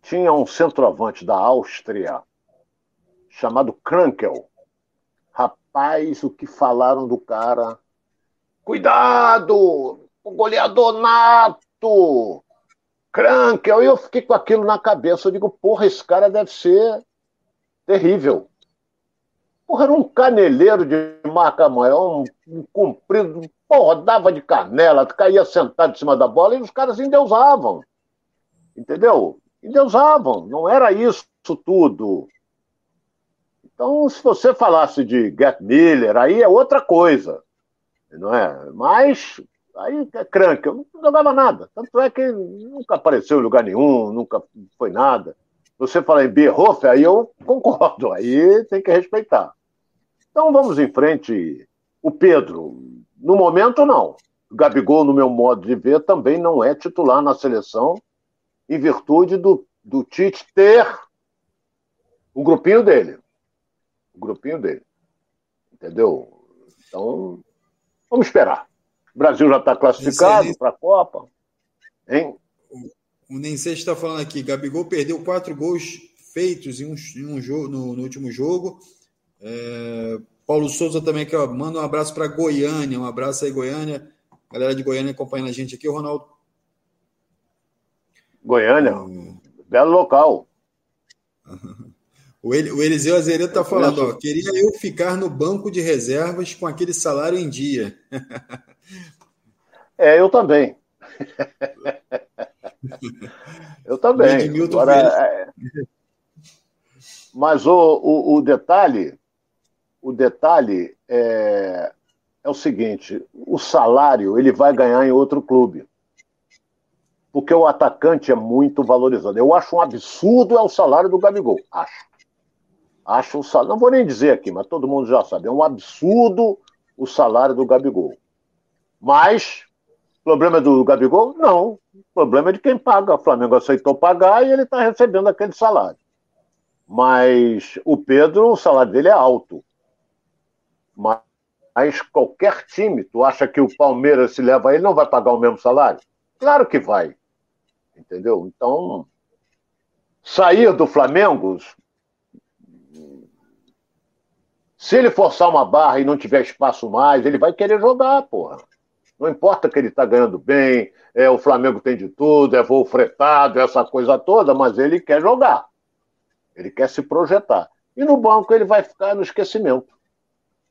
tinha um centroavante da Áustria chamado Krankel. Rapaz, o que falaram do cara. Cuidado! O goleador nato! Krankel! E eu fiquei com aquilo na cabeça. Eu digo, porra, esse cara deve ser terrível. Porra, era um caneleiro de marca maior, um, um comprido, porra, dava de canela, caía sentado em cima da bola e os caras endeusavam. Entendeu? Endeusavam, não era isso tudo. Então, se você falasse de Get Miller, aí é outra coisa, não é? Mas aí é crank, eu não jogava nada. Tanto é que nunca apareceu em lugar nenhum, nunca foi nada. Você fala em Bierhoff, aí eu concordo, aí tem que respeitar. Então vamos em frente. O Pedro, no momento não. Gabigol, no meu modo de ver, também não é titular na seleção, em virtude do, do Tite ter o grupinho dele. O grupinho dele. Entendeu? Então, vamos esperar. O Brasil já está classificado para a Copa. Hein? O Nensei está falando aqui, Gabigol perdeu quatro gols feitos em um, em um jogo, no, no último jogo é, Paulo Souza também aqui, ó, manda um abraço para Goiânia, um abraço aí, Goiânia. Galera de Goiânia acompanhando a gente aqui, o Ronaldo. Goiânia, belo local. *laughs* O, Eliseu Azeredo está falando, ó, queria eu ficar no banco de reservas com aquele salário em dia. *laughs* É, eu também. *laughs* eu também. Agora, é... Mas o, o, o detalhe o detalhe é, é o seguinte: o salário ele vai ganhar em outro clube. Porque o atacante é muito valorizado. Eu acho um absurdo é o salário do Gabigol. Acho. Acho o salário. Não vou nem dizer aqui, mas todo mundo já sabe. É um absurdo o salário do Gabigol. Mas, problema do Gabigol? Não. O problema é de quem paga. O Flamengo aceitou pagar e ele está recebendo aquele salário. Mas o Pedro, o salário dele é alto. Mas qualquer time, tu acha que o Palmeiras se leva ele não vai pagar o mesmo salário? Claro que vai. Entendeu? Então, sair do Flamengo, se ele forçar uma barra e não tiver espaço mais, ele vai querer jogar, porra. Não importa que ele está ganhando bem, é, o Flamengo tem de tudo, é voo fretado, essa coisa toda, mas ele quer jogar. Ele quer se projetar. E no banco ele vai ficar no esquecimento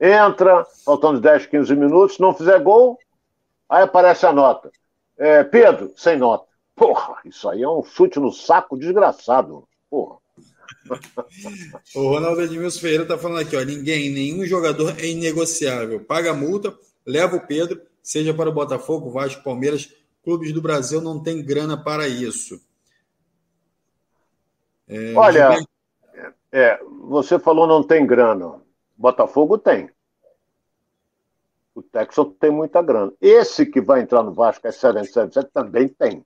entra, faltando 10, 15 minutos, não fizer gol, aí aparece a nota. É, Pedro, sem nota. Porra, isso aí é um chute no saco desgraçado. Porra. *laughs* o Ronaldo Edmilson Ferreira está falando aqui, ó, ninguém, nenhum jogador é inegociável. Paga a multa, leva o Pedro, seja para o Botafogo, Vasco, Palmeiras, clubes do Brasil não tem grana para isso. É, Olha, é, você falou não tem grana. Botafogo tem. O Texas tem muita grana. Esse que vai entrar no Vasco, é 777, também tem.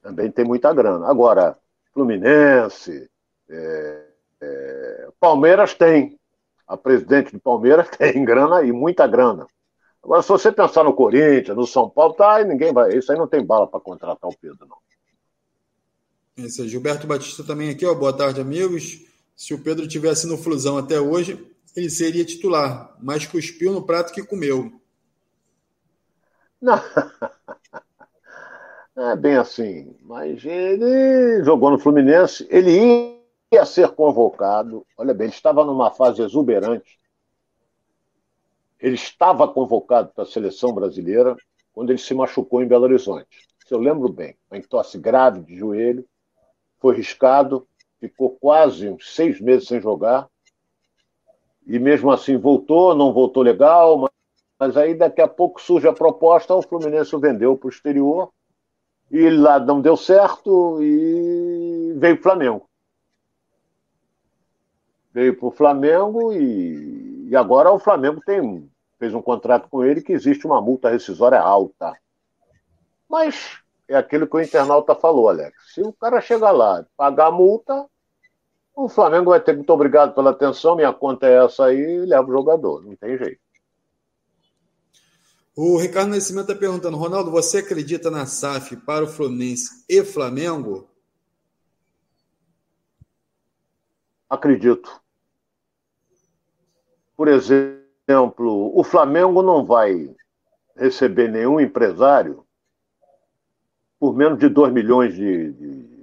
Também tem muita grana. Agora, Fluminense, é, é, Palmeiras tem. A presidente do Palmeiras *laughs* tem grana e muita grana. Agora, se você pensar no Corinthians, no São Paulo, tá, ninguém vai. Isso aí não tem bala para contratar o Pedro, não. Esse é Gilberto Batista também aqui, ó. Boa tarde, amigos. Se o Pedro tivesse no Flusão até hoje, ele seria titular, mas cuspiu no prato que comeu. Não. *laughs* É bem assim. Mas ele jogou no Fluminense, ele ia ser convocado. Olha bem, ele estava numa fase exuberante. Ele estava convocado para a seleção brasileira quando ele se machucou em Belo Horizonte. Se eu lembro bem, uma entorse grave de joelho, foi riscado, ficou quase uns seis meses sem jogar e mesmo assim voltou, não voltou legal, mas, mas aí daqui a pouco surge a proposta, o Fluminense o vendeu para o exterior, e lá não deu certo e veio o Flamengo. Veio para o Flamengo e, e agora o Flamengo tem, fez um contrato com ele que existe uma multa rescisória alta. Mas é aquilo que o internauta falou, Alex. Se o cara chegar lá pagar a multa, o Flamengo vai ter muito obrigado pela atenção, minha conta é essa aí, e leva o jogador, não tem jeito. O Ricardo Nascimento está perguntando, Ronaldo, você acredita na SAF para o Fluminense e Flamengo? acredito. Por exemplo, o Flamengo não vai receber nenhum empresário por menos de 2 milhões de, de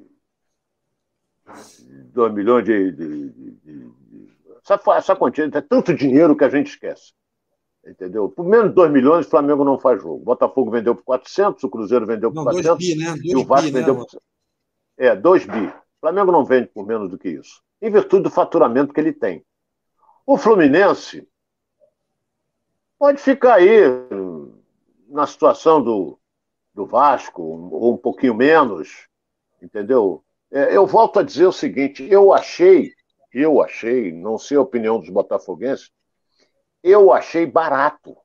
2 milhões de, de, de, de, essa, essa quantia é tanto dinheiro que a gente esquece. Entendeu? Por menos de 2 milhões, o Flamengo não faz jogo. O Botafogo vendeu por 400, o Cruzeiro vendeu por não, 400 bi, né? e o Vasco bi, vendeu né? por... É, 2 bi. O Flamengo não vende por menos do que isso, em virtude do faturamento que ele tem. O Fluminense pode ficar aí na situação do, do Vasco, ou um pouquinho menos, entendeu? É, eu volto a dizer o seguinte: eu achei, eu achei, não sei a opinião dos botafoguenses, eu achei barato.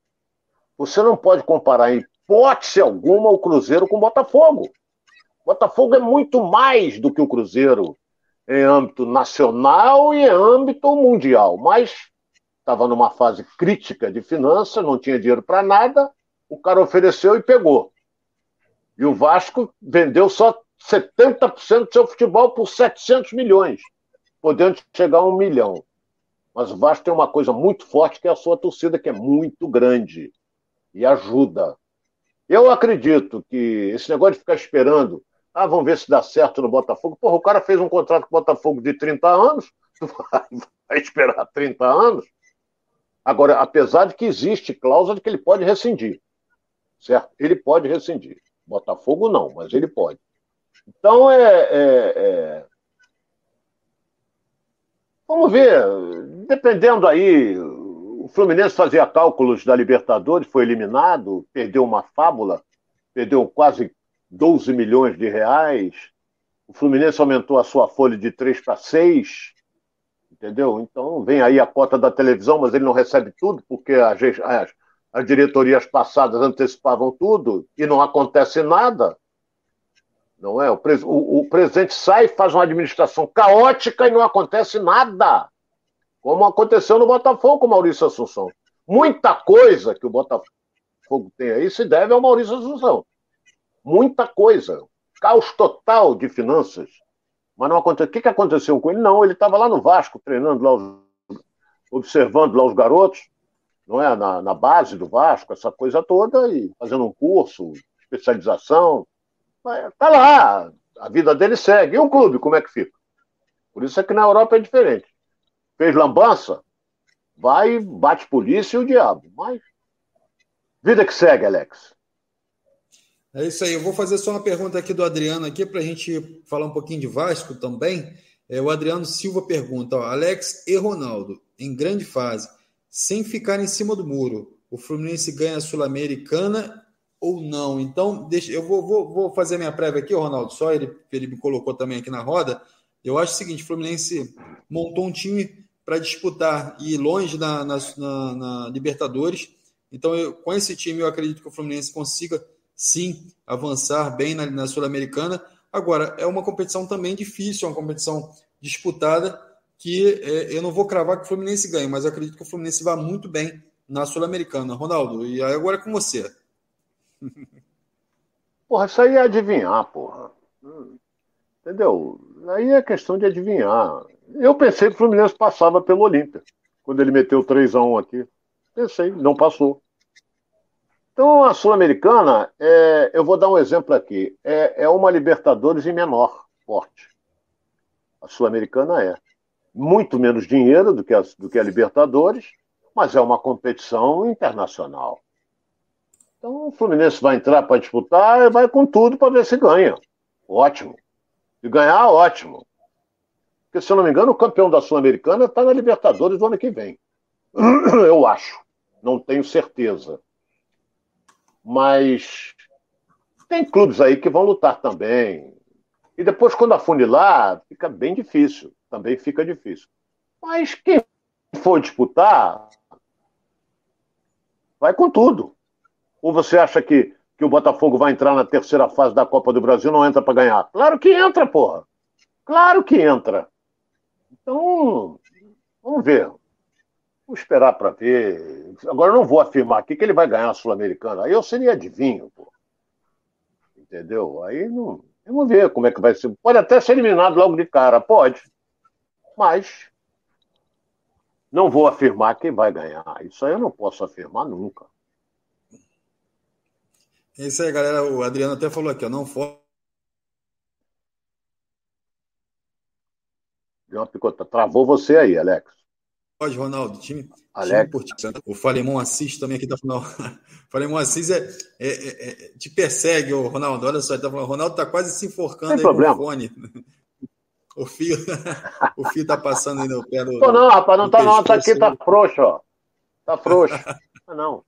Você não pode comparar em hipótese alguma o Cruzeiro com o Botafogo. Botafogo é muito mais do que o Cruzeiro em âmbito nacional e em âmbito mundial, mas estava numa fase crítica de finanças, não tinha dinheiro para nada, o cara ofereceu e pegou. E o Vasco vendeu só 70% do seu futebol por 700 milhões, podendo chegar a um milhão. Mas o Vasco tem uma coisa muito forte, que é a sua torcida, que é muito grande e ajuda. Eu acredito que esse negócio de ficar esperando, ah, vamos ver se dá certo no Botafogo. Porra, o cara fez um contrato com o Botafogo de 30 anos, *laughs* vai esperar 30 anos. Agora, apesar de que existe cláusula de que ele pode rescindir, certo? Ele pode rescindir. Botafogo não, mas ele pode. Então, é, é, é... Vamos ver. Dependendo aí, o Fluminense fazia cálculos da Libertadores, foi eliminado, perdeu uma fábula, perdeu quase 12 milhões de reais. O Fluminense aumentou a sua folha de 3 para 6, entendeu? Então vem aí a cota da televisão, mas ele não recebe tudo, porque as, as, as diretorias passadas antecipavam tudo e não acontece nada. Não é? O, o, o presidente sai, faz uma administração caótica e não acontece nada. Como aconteceu no Botafogo com Maurício Assunção. Muita coisa que o Botafogo tem aí se deve ao Maurício Assunção. Muita coisa. Caos total de finanças. Mas não aconteceu. O que, que aconteceu com ele? Não, ele estava lá no Vasco, treinando lá, os... observando lá os garotos não é? Na, na, base do Vasco, essa coisa toda, e fazendo um curso, especialização. Está lá, a vida dele segue. E o clube, como é que fica? Por isso é que na Europa é diferente. Fez lambança, vai, bate polícia e o diabo. Mas vida que segue, Alex. É isso aí. Eu vou fazer só uma pergunta aqui do Adriano aqui para a gente falar um pouquinho de Vasco também. É, o Adriano Silva pergunta: ó, Alex e Ronaldo em grande fase sem ficar em cima do muro. O Fluminense ganha a Sul-Americana ou não? Então, deixa, eu vou, vou, vou fazer minha prévia aqui, Ronaldo, só ele, ele me colocou também aqui na roda. Eu acho o seguinte: o Fluminense montou um time para disputar e ir longe na, na, na, na Libertadores. Então, eu, com esse time, eu acredito que o Fluminense consiga sim avançar bem na, na Sul-Americana. Agora, é uma competição também difícil, é uma competição disputada que é, eu não vou cravar que o Fluminense ganhe, mas acredito que o Fluminense vá muito bem na Sul-Americana. Ronaldo, e agora é com você. Porra, isso aí é adivinhar, porra. Entendeu? Aí é questão de adivinhar. Eu pensei que o Fluminense passava pelo Olímpia, quando ele meteu 3 a 1 aqui. Pensei, não passou. Então, a Sul-Americana, é, eu vou dar um exemplo aqui. É, é uma Libertadores em menor porte. A Sul-Americana é muito menos dinheiro do que, a, do que a Libertadores, mas é uma competição internacional. Então o Fluminense vai entrar para disputar e vai com tudo para ver se ganha. Ótimo. Se ganhar, ótimo. Porque, se eu não me engano, o campeão da Sul-Americana está na Libertadores do ano que vem. *clears throat* Eu acho. Não tenho certeza. Mas tem clubes aí que vão lutar também. E depois, quando afunilar, fica bem difícil também fica difícil. Mas quem for disputar, vai com tudo. Ou você acha que, que o Botafogo vai entrar na terceira fase da Copa do Brasil não entra para ganhar? Claro que entra, porra. Claro que entra. Então, vamos ver. Vamos esperar para ver. Agora, eu não vou afirmar aqui que ele vai ganhar a Sul-Americana. Aí eu seria adivinho, pô. Entendeu? Aí não. Vamos ver como é que vai ser. Pode até ser eliminado logo de cara, pode. Mas Não vou afirmar quem vai ganhar. Isso aí eu não posso afirmar nunca. É isso aí, galera. O Adriano até falou aqui, ó, não for. Travou você aí, Alex. Pode, Ronaldo. Time, Alex. time por... O Falemon Assis também aqui tá falando. o *laughs* Falemon Assis é, é, é, é, te persegue, o Ronaldo. Olha só, ele tá falando. O Ronaldo tá quase se enforcando Sem aí problema. no fone. *laughs* O fio, *laughs* o fio tá passando aí no pé do. Não, não, rapaz, não tá não. Tá aqui, tá frouxo, ó. Tá frouxo. Ah, não.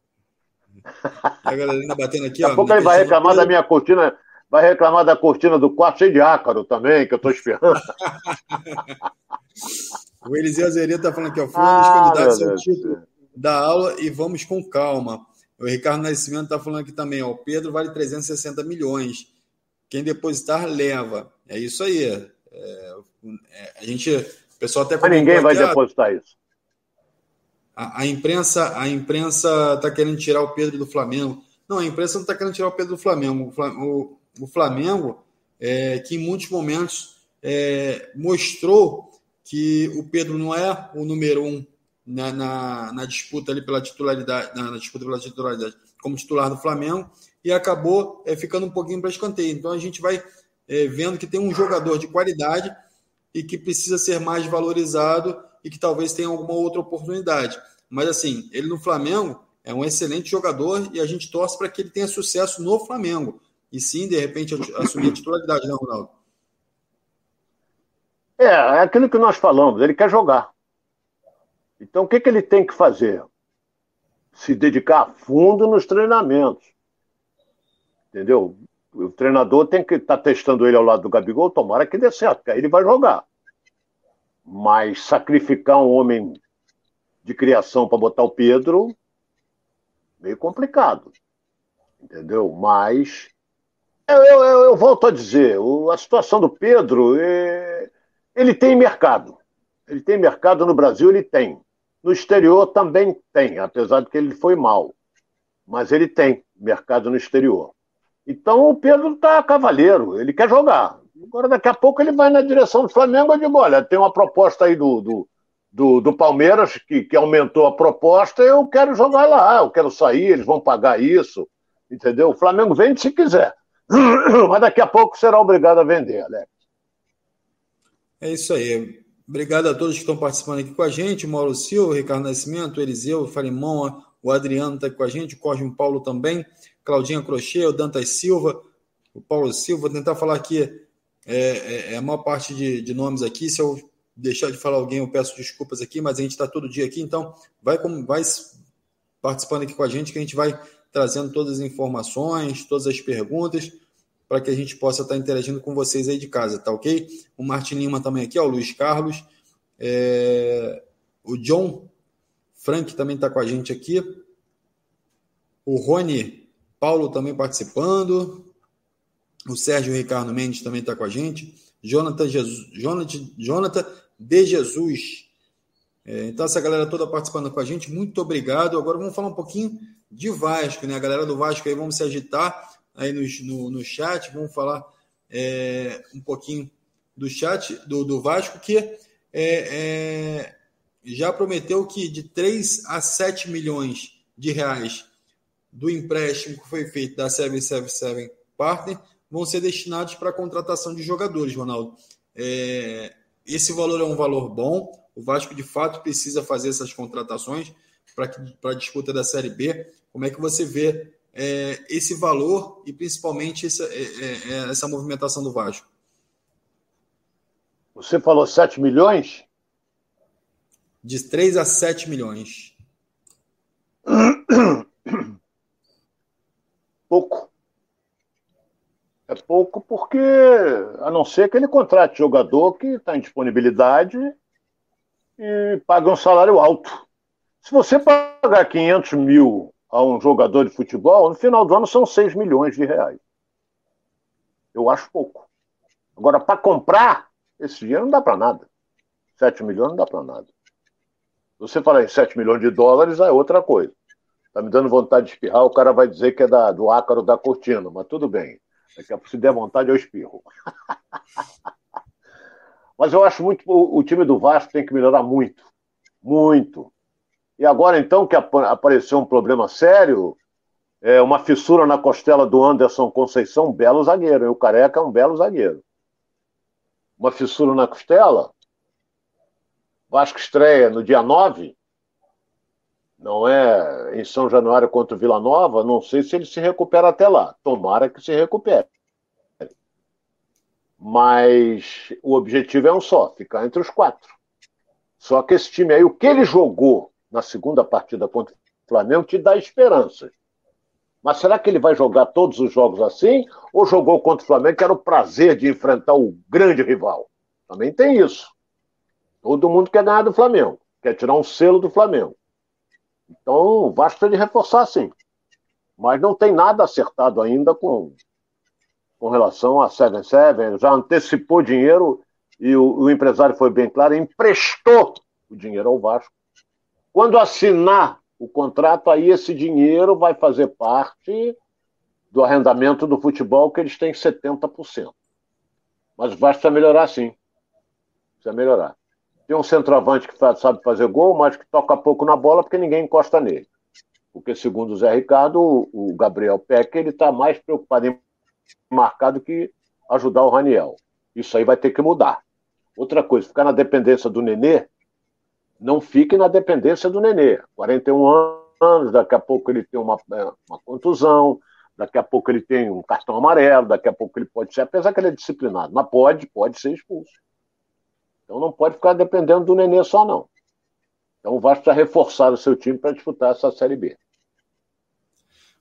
A galerinha batendo aqui, Daqui ó. a pouco ele vai reclamar da minha cortina, vai reclamar da cortina do quarto cheio de ácaro também, que eu tô esperando. *laughs* o Eliseu Azeredo tá falando aqui, ó. Foi um dos ah, candidatos ao título da aula e vamos com calma. O Ricardo Nascimento tá falando aqui também, ó. O Pedro vale 360 milhões. Quem depositar, leva. É isso aí. É, é, a gente. O pessoal até Mas ninguém vai depositar isso. A, a imprensa a imprensa está querendo tirar o Pedro do Flamengo. Não, a imprensa não está querendo tirar o Pedro do Flamengo. O, o Flamengo, é, que em muitos momentos é, mostrou que o Pedro não é o número um na, na, na disputa ali pela titularidade, na, na, disputa pela titularidade como titular do Flamengo e acabou é, ficando um pouquinho para escanteio. Então a gente vai é, vendo que tem um jogador de qualidade e que precisa ser mais valorizado e que talvez tenha alguma outra oportunidade. Mas assim, ele no Flamengo é um excelente jogador e a gente torce para que ele tenha sucesso no Flamengo. E sim, de repente, assumir a titularidade, né, Ronaldo? É, é aquilo que nós falamos, ele quer jogar. Então, o que, que ele tem que fazer? Se dedicar a fundo nos treinamentos. Entendeu? O treinador tem que estar tá testando ele ao lado do Gabigol, tomara que dê certo, porque aí ele vai jogar. Mas sacrificar um homem de criação para botar o Pedro, meio complicado. Entendeu? Mas eu, eu, eu volto a dizer, a situação do Pedro, é, ele tem mercado. Ele tem mercado no Brasil, ele tem. No exterior também tem, apesar de que ele foi mal. Mas ele tem mercado no exterior. Então o Pedro está cavaleiro, ele quer jogar. Agora, daqui a pouco, ele vai na direção do Flamengo. Eu digo: olha, tem uma proposta aí do, do, do, do Palmeiras que, que aumentou a proposta. Eu quero jogar lá, eu quero sair, eles vão pagar isso. Entendeu? O Flamengo vende se quiser. *clears throat* Mas daqui a pouco será obrigado a vender, Alex. É isso aí. Obrigado a todos que estão participando aqui com a gente. Mauro Silva, Ricardo Nascimento, Eliseu, Farimão, o Adriano está aqui com a gente, o Cosme Paulo também, Claudinha Crochê, o Dantas Silva, o Paulo Silva. Vou tentar falar aqui é, é, é, a maior parte de, de, nomes aqui. Se eu deixar de falar alguém, eu peço desculpas aqui, mas a gente está todo dia aqui, então vai, como, vai participando aqui com a gente que a gente vai trazendo todas as informações, todas as perguntas, para que a gente possa estar tá interagindo com vocês aí de casa, tá ok? O Martin Lima também aqui, ó, o Luiz Carlos, é, o John Frank também está com a gente aqui, o Rony Paulo também participando, o Sérgio Ricardo Mendes também está com a gente. Jonathan, Jesus, Jonathan, Jonathan de Jesus. É, então, essa galera toda participando com a gente, muito obrigado. Agora vamos falar um pouquinho de Vasco, né? A galera do Vasco aí, vamos se agitar aí no, no, no chat, vamos falar é, um pouquinho do chat do, do Vasco, que é, é, já prometeu que de 3 a 7 milhões de reais do empréstimo que foi feito da 777 Partner vão ser destinados para a contratação de jogadores, Ronaldo. É, esse valor é um valor bom. O Vasco, de fato, precisa fazer essas contratações para a disputa da Série B. Como é que você vê é, esse valor e principalmente essa, é, é, é essa movimentação do Vasco? Você falou 7 milhões? De 3 a 7 milhões. *coughs* Pouco. É pouco porque, a não ser que ele contrate jogador que está em disponibilidade e pague um salário alto. Se você pagar 500 mil a um jogador de futebol, no final do ano são 6 milhões de reais. Eu acho pouco. Agora, para comprar, esse dinheiro não dá para nada. 7 milhões não dá para nada. Você falar em 7 milhões de dólares é outra coisa. Está me dando vontade de espirrar, o cara vai dizer que é da, do ácaro da cortina, mas tudo bem. Se der vontade, eu espirro. *laughs* Mas eu acho muito. O, o time do Vasco tem que melhorar muito. Muito. E agora, então, que apareceu um problema sério, é uma fissura na costela do Anderson Conceição, um belo zagueiro. E o Careca é um belo zagueiro. Uma fissura na costela. Vasco estreia no dia 9, não é em São Januário contra o Vila Nova, não sei se ele se recupera até lá. Tomara que se recupere. Mas o objetivo é um só, ficar entre os quatro. Só que esse time aí, o que ele jogou na segunda partida contra o Flamengo, te dá esperanças. Mas será que ele vai jogar todos os jogos assim? Ou jogou contra o Flamengo, que era o prazer de enfrentar o grande rival? Também tem isso. Todo mundo quer ganhar do Flamengo, quer tirar um selo do Flamengo. Então o Vasco tem de reforçar sim. Mas não tem nada acertado ainda com, com relação a 7-7. Já antecipou dinheiro e o, o empresário foi bem claro, emprestou o dinheiro ao Vasco. Quando assinar o contrato, aí esse dinheiro vai fazer parte do arrendamento do futebol, que eles têm 70%. Mas o Vasco precisa melhorar sim. Precisa melhorar. Tem um centroavante que sabe fazer gol, mas que toca pouco na bola porque ninguém encosta nele. Porque, segundo o Zé Ricardo, o Gabriel Peck ele está mais preocupado em marcar do que ajudar o Raniel. Isso aí vai ter que mudar. Outra coisa, ficar na dependência do Nenê não fique na dependência do Nenê. 41 anos, daqui a pouco ele tem uma, é, uma contusão, daqui a pouco ele tem um cartão amarelo, daqui a pouco ele pode ser, apesar que ele é disciplinado, mas pode, pode ser expulso. Então não pode ficar dependendo do Nenê só, não. Então o Vasco precisa reforçar o seu time para disputar essa Série B.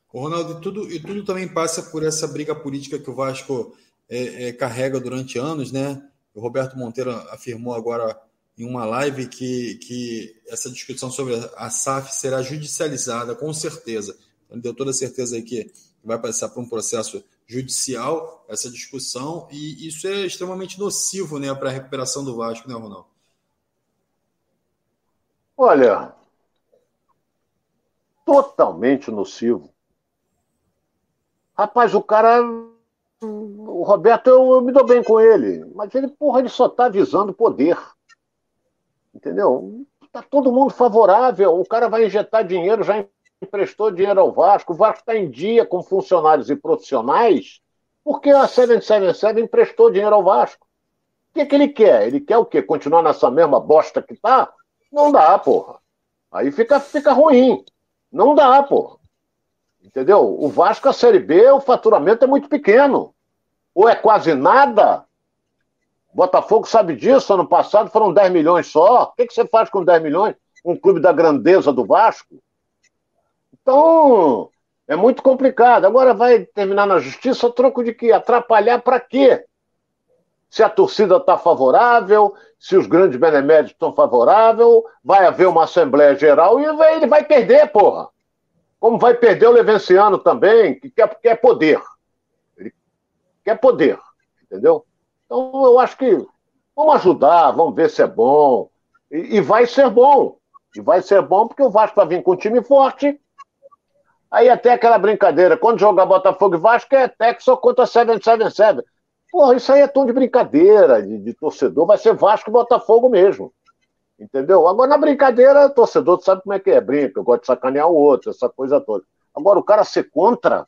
Ronaldo, e tudo, e tudo também passa por essa briga política que o Vasco é, é, carrega durante anos, né? O Roberto Monteiro afirmou agora em uma live que, que essa discussão sobre a SAF será judicializada, com certeza. Ele deu toda a certeza aí que vai passar por um processo judicial essa discussão, e isso é extremamente nocivo né, para a recuperação do Vasco, né, Ronaldo? Olha, totalmente nocivo. Rapaz, o cara. O Roberto, eu, eu me dou bem com ele, mas ele, porra, ele só está visando poder. Entendeu? Está todo mundo favorável. O cara vai injetar dinheiro, já emprestou dinheiro ao Vasco. O Vasco está em dia com funcionários e profissionais porque a 777 emprestou dinheiro ao Vasco. O que, que ele quer? Ele quer o quê? Continuar nessa mesma bosta que tá? Não dá, porra. Aí fica, fica ruim. Não dá, porra. Entendeu? O Vasco, a Série B, o faturamento é muito pequeno. Ou é quase nada, Botafogo sabe disso, ano passado foram 10 milhões só. O que, que você faz com 10 milhões? Um clube da grandeza do Vasco? Então, é muito complicado. Agora vai terminar na justiça, troco de quê? Atrapalhar para quê? Se a torcida está favorável, se os grandes beneméritos estão favoráveis, vai haver uma Assembleia Geral e ele vai perder, porra. Como vai perder o Levenciano também, que quer, quer poder. Ele quer poder, entendeu? Então, eu acho que vamos ajudar, vamos ver se é bom. E, e vai ser bom. E vai ser bom porque o Vasco vai vir com um time forte. Aí até aquela brincadeira, quando jogar Botafogo e Vasco é Texas contra 777. Porra, isso aí é tom de brincadeira, de, de, torcedor, vai ser Vasco e Botafogo mesmo. Entendeu? Agora, na brincadeira, torcedor sabe como é que é, brinca, gosta de sacanear o outro, essa coisa toda. Agora, o cara ser contra,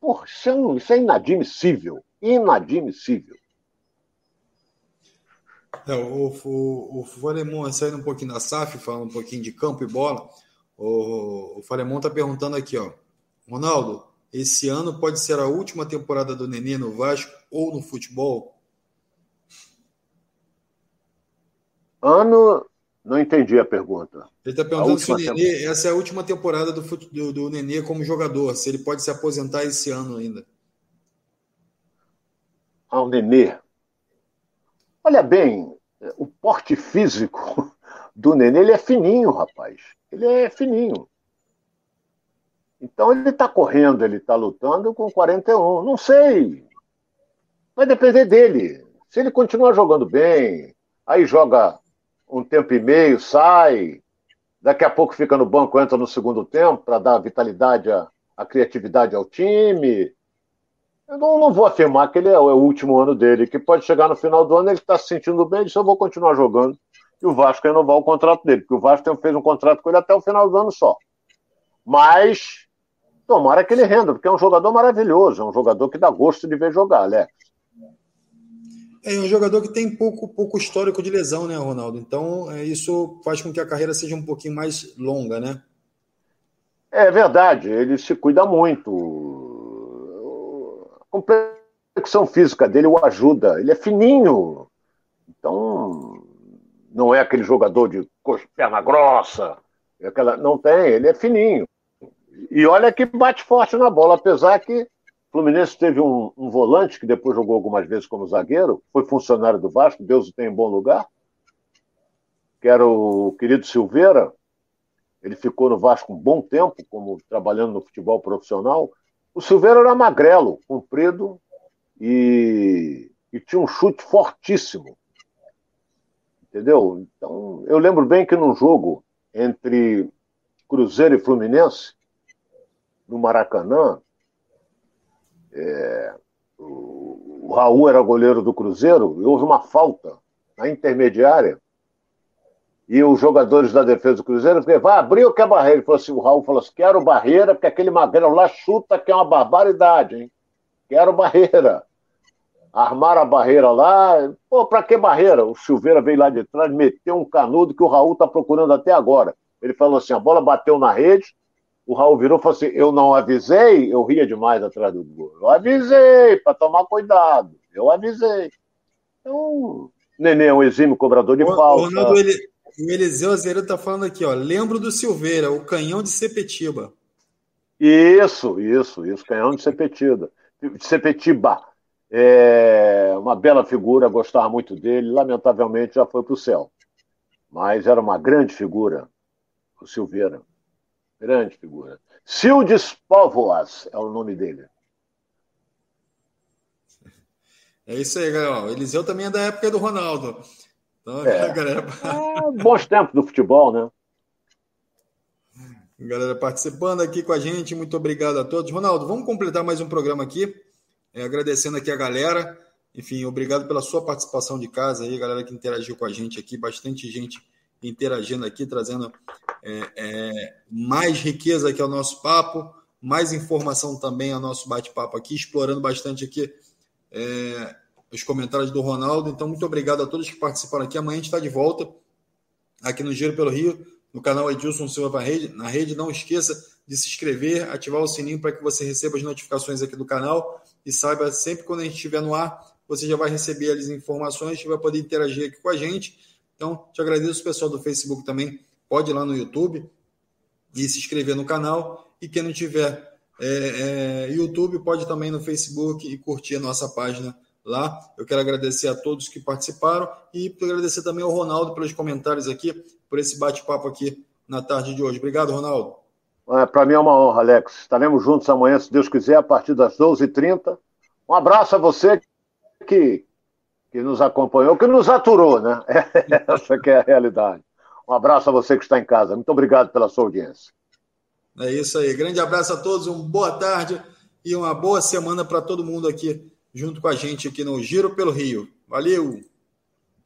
porra, isso é, isso é inadmissível inadmissível. É, o, o, o Falemon, saindo um pouquinho da SAF, falando um pouquinho de campo e bola, o, o Falemon está perguntando aqui, ó, Ronaldo, esse ano pode ser a última temporada do Nenê no Vasco ou no futebol? Ano, não entendi a pergunta. Ele está perguntando se o Nenê, essa é a última temporada do, do, do Nenê como jogador, se ele pode se aposentar esse ano ainda ao Nenê. Olha bem, o porte físico *laughs* do Nenê ele é fininho, rapaz. Ele é fininho. Então ele está correndo, ele está lutando com 41. Não sei. Vai depender dele. Se ele continuar jogando bem, aí joga um tempo e meio, sai, daqui a pouco fica no banco, entra no segundo tempo para dar vitalidade, a, a criatividade ao time. Eu não, não, vou afirmar que ele é, é, o último ano dele, que pode chegar no final do ano, ele está se sentindo bem, ele só vou continuar jogando. E o Vasco renovar o contrato dele, porque o Vasco fez um contrato com ele até o final do ano só. Mas tomara que ele renda, porque é um jogador maravilhoso, é um jogador que dá gosto de ver jogar, Alex. É um jogador que tem pouco, pouco histórico de lesão, né, Ronaldo? Então, é, isso faz com que a carreira seja um pouquinho mais longa, né? É verdade, ele se cuida muito. A complexão física dele o ajuda. Ele é fininho. Então, não é aquele jogador de perna grossa. É aquela... Não tem, ele é fininho. E olha que bate forte na bola, apesar que o Fluminense teve um, um, volante que depois jogou algumas vezes como zagueiro, foi funcionário do Vasco, Deus o tem em bom lugar, que era o querido Silveira. Ele ficou no Vasco um bom tempo, como trabalhando no futebol profissional. O Silveira era magrelo, comprido e, e tinha um chute fortíssimo. Entendeu? Então, eu lembro bem que num jogo entre Cruzeiro e Fluminense, no Maracanã, é, o, Raul era goleiro do Cruzeiro, e houve uma falta na intermediária, e os jogadores da defesa do Cruzeiro falaram, vai abrir ou quer barreira? Ele falou assim, o Raul falou assim, quero barreira, porque aquele magrelo lá chuta que é uma barbaridade, hein? Quero barreira. Armaram a barreira lá. Pô, pra que barreira? O Silveira veio lá de trás, meteu um canudo que o Raul tá procurando até agora. Ele falou assim, a bola bateu na rede, o Raul virou e falou assim: Eu não avisei, eu ria demais atrás do gol. Eu avisei para tomar cuidado. Eu avisei. Então, Nenê é um exímio cobrador de falta. Ronaldo, ele, o Eliseu Azeredo está falando aqui, ó. Lembro do Silveira, o canhão de Sepetiba. Isso, isso, isso, canhão de Sepetiba. De Sepetiba. É uma bela figura, gostava muito dele. Lamentavelmente já foi para o céu. Mas era uma grande figura, o Silveira. Grande figura. Sildes Póvoas é o nome dele. É isso aí, galera. O Eliseu também é da época do Ronaldo. Então, é. galera... *laughs* é, bons tempos do futebol, né? Galera participando aqui com a gente, muito obrigado a todos. Ronaldo, vamos completar mais um programa aqui, é, agradecendo aqui a galera. Enfim, obrigado pela sua participação de casa aí, galera que interagiu com a gente aqui, bastante gente interagindo aqui, trazendo é, é, mais riqueza aqui ao nosso papo, mais informação também ao nosso bate-papo aqui, explorando bastante aqui é, os comentários do Ronaldo. Então, muito obrigado a todos que participaram aqui. Amanhã a gente está de volta aqui no Giro pelo Rio, no canal Edilson Silva na rede. Não esqueça de se inscrever, ativar o sininho para que você receba as notificações aqui do canal e saiba sempre quando a gente estiver no ar, você já vai receber as informações e vai poder interagir aqui com a gente. Então, te agradeço, pessoal do Facebook também. Pode ir lá no YouTube e se inscrever no canal. E quem não tiver é, é, YouTube, pode também no Facebook e curtir a nossa página lá. Eu quero agradecer a todos que participaram e agradecer também ao Ronaldo pelos comentários aqui, por esse bate-papo aqui na tarde de hoje. Obrigado, Ronaldo. É, Para mim é uma honra, Alex. Estaremos juntos amanhã, se Deus quiser, a partir das 12h30. Um abraço a você que que nos acompanhou, que nos aturou, né? *laughs* Essa que é a realidade. Um abraço a você que está em casa. Muito obrigado pela sua audiência. É isso aí. Grande abraço a todos, uma boa tarde e uma boa semana para todo mundo aqui junto com a gente aqui no Giro pelo Rio. Valeu!